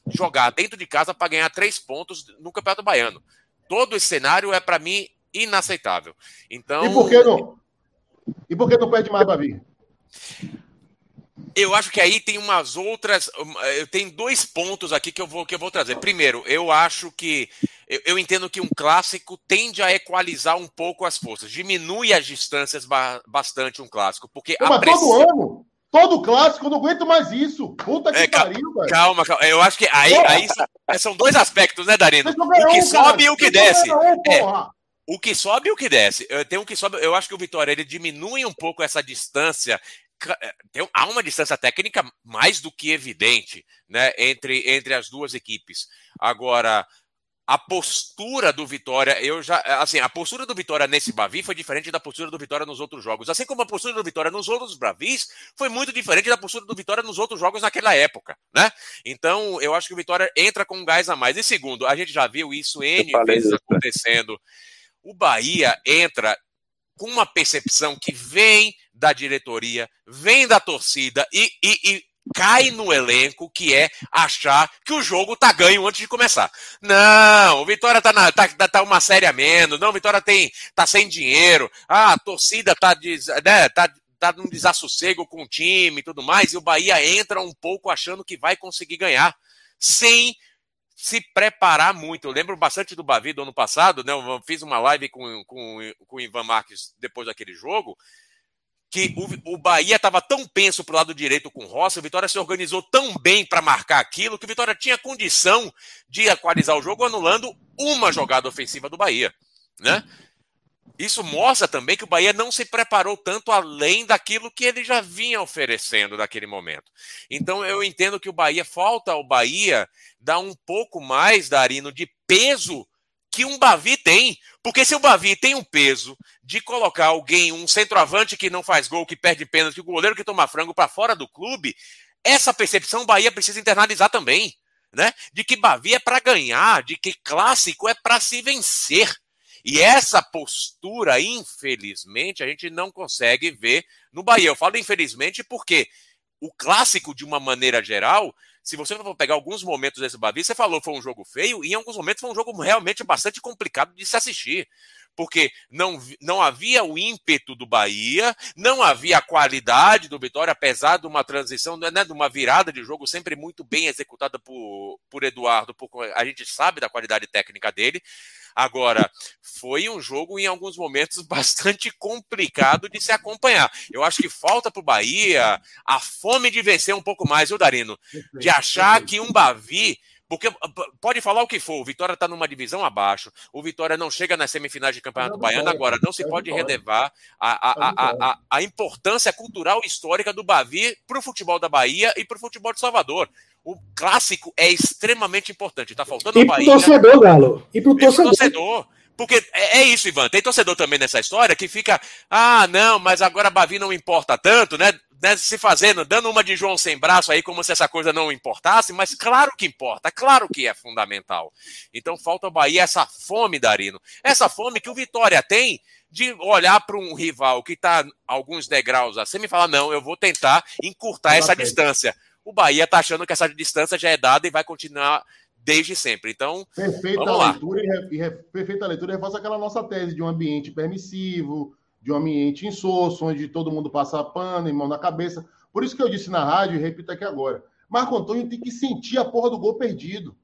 jogar dentro de casa para ganhar três pontos no Campeonato Baiano. Todo esse cenário é, para mim, inaceitável. Então. E por que não? E por que não pede mais, Babi? Eu acho que aí tem umas outras. Eu tenho dois pontos aqui que eu vou, que eu vou trazer. Primeiro, eu acho que. Eu, eu entendo que um clássico tende a equalizar um pouco as forças, diminui as distâncias ba bastante um clássico. Porque Pô, mas pressão... todo ano, todo clássico, eu não aguento mais isso. Puta que é, pariu, velho. Calma, calma. Eu acho que aí, aí são dois aspectos, né, Darino? O que sobe e o que desce. É, o que sobe e o que desce. Tem um que sobe. Eu acho que o Vitória ele diminui um pouco essa distância é, tem, há uma distância técnica mais do que evidente né, entre, entre as duas equipes. Agora, a postura do Vitória, eu já. Assim, a postura do Vitória nesse Bavi foi diferente da postura do Vitória nos outros jogos. Assim como a postura do Vitória nos outros Bravis foi muito diferente da postura do Vitória nos outros jogos naquela época, né? Então, eu acho que o Vitória entra com um gás a mais. E segundo, a gente já viu isso N vezes acontecendo. O Bahia entra com uma percepção que vem da diretoria, vem da torcida e, e, e cai no elenco que é achar que o jogo tá ganho antes de começar. Não, o Vitória tá, na, tá, tá uma série a menos, não, o Vitória tem, tá sem dinheiro, ah, a torcida tá, né, tá, tá num desassossego com o time e tudo mais, e o Bahia entra um pouco achando que vai conseguir ganhar, sem se preparar muito. Eu lembro bastante do Bavi do ano passado, né? Eu fiz uma live com, com, com o Ivan Marques depois daquele jogo, que o, o Bahia estava tão penso para o lado direito com o Rossi, o Vitória se organizou tão bem para marcar aquilo, que o Vitória tinha condição de equalizar o jogo anulando uma jogada ofensiva do Bahia. Né? Isso mostra também que o Bahia não se preparou tanto além daquilo que ele já vinha oferecendo naquele momento. Então eu entendo que o Bahia falta ao Bahia dar um pouco mais, Darino, de peso que um Bavi tem. Porque se o Bavi tem um peso de colocar alguém, um centroavante que não faz gol, que perde pênalti, o goleiro que toma frango para fora do clube, essa percepção o Bahia precisa internalizar também. Né? De que Bavi é para ganhar, de que clássico é para se vencer. E essa postura, infelizmente, a gente não consegue ver no Bahia. Eu falo infelizmente porque o clássico, de uma maneira geral, se você for pegar alguns momentos desse Bavi, você falou foi um jogo feio, e em alguns momentos foi um jogo realmente bastante complicado de se assistir. Porque não, não havia o ímpeto do Bahia, não havia a qualidade do Vitória, apesar de uma transição, né, de uma virada de jogo sempre muito bem executada por, por Eduardo, por, a gente sabe da qualidade técnica dele, Agora, foi um jogo em alguns momentos (laughs) bastante complicado de se acompanhar. Eu acho que falta para o Bahia a fome de vencer um pouco mais, viu, Darino? De achar que um Bavi porque pode falar o que for, o Vitória está numa divisão abaixo, o Vitória não chega nas semifinais de Campeonato não, Baiano, agora não se pode relevar a, a, a, a, importância cultural e histórica do Bavi para o futebol da Bahia e para o futebol de Salvador. O clássico é extremamente importante. Tá faltando e Bahia. E pro torcedor, Galo. E pro torcedor. torcedor. Porque é, é, isso, Ivan. Tem torcedor também nessa história que fica, ah, não, mas agora Bavi não importa tanto, né? Né? Se fazendo, dando uma de João sem braço aí, como se essa coisa não importasse, mas claro que importa, claro que é fundamental. Então falta ao Bahia essa fome, Darino. Essa fome que o Vitória tem de olhar para um rival que está alguns degraus acima e falar, não, eu vou tentar encurtar essa distância o Bahia está achando que essa distância já é dada e vai continuar desde sempre. Então, perfeita vamos lá. leitura e, e perfeita leitura reforça aquela nossa tese de um ambiente permissivo, de um ambiente insosso, onde todo mundo passa pano e mão na cabeça. Por isso que eu disse na rádio e repito aqui agora. Marco Antônio tem que sentir a porra do gol perdido.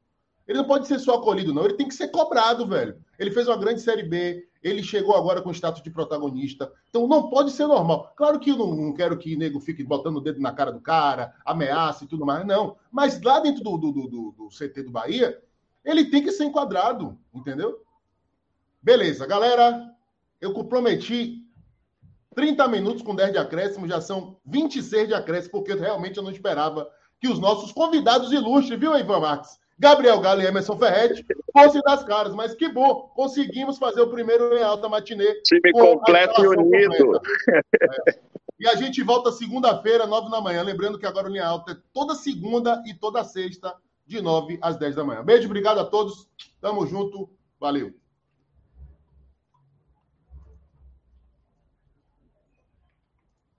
Ele não pode ser só acolhido, não. Ele tem que ser cobrado, velho. Ele fez uma grande Série B. Ele chegou agora com status de protagonista. Então não pode ser normal. Claro que eu não, não quero que o nego fique botando o dedo na cara do cara, ameaça e tudo mais. Não. Mas lá dentro do, do, do, do CT do Bahia, ele tem que ser enquadrado. Entendeu? Beleza, galera. Eu prometi 30 minutos com 10 de acréscimo, já são 26 de acréscimo, porque realmente eu não esperava que os nossos convidados ilustres, viu, Ivan Marques? Gabriel Galo e Emerson Ferretti fossem das caras. Mas que bom, conseguimos fazer o primeiro em alta matinê. Time completo e unido. É. E a gente volta segunda-feira, nove da manhã. Lembrando que agora o Linha Alta é toda segunda e toda sexta, de nove às dez da manhã. Beijo, obrigado a todos. Tamo junto. Valeu.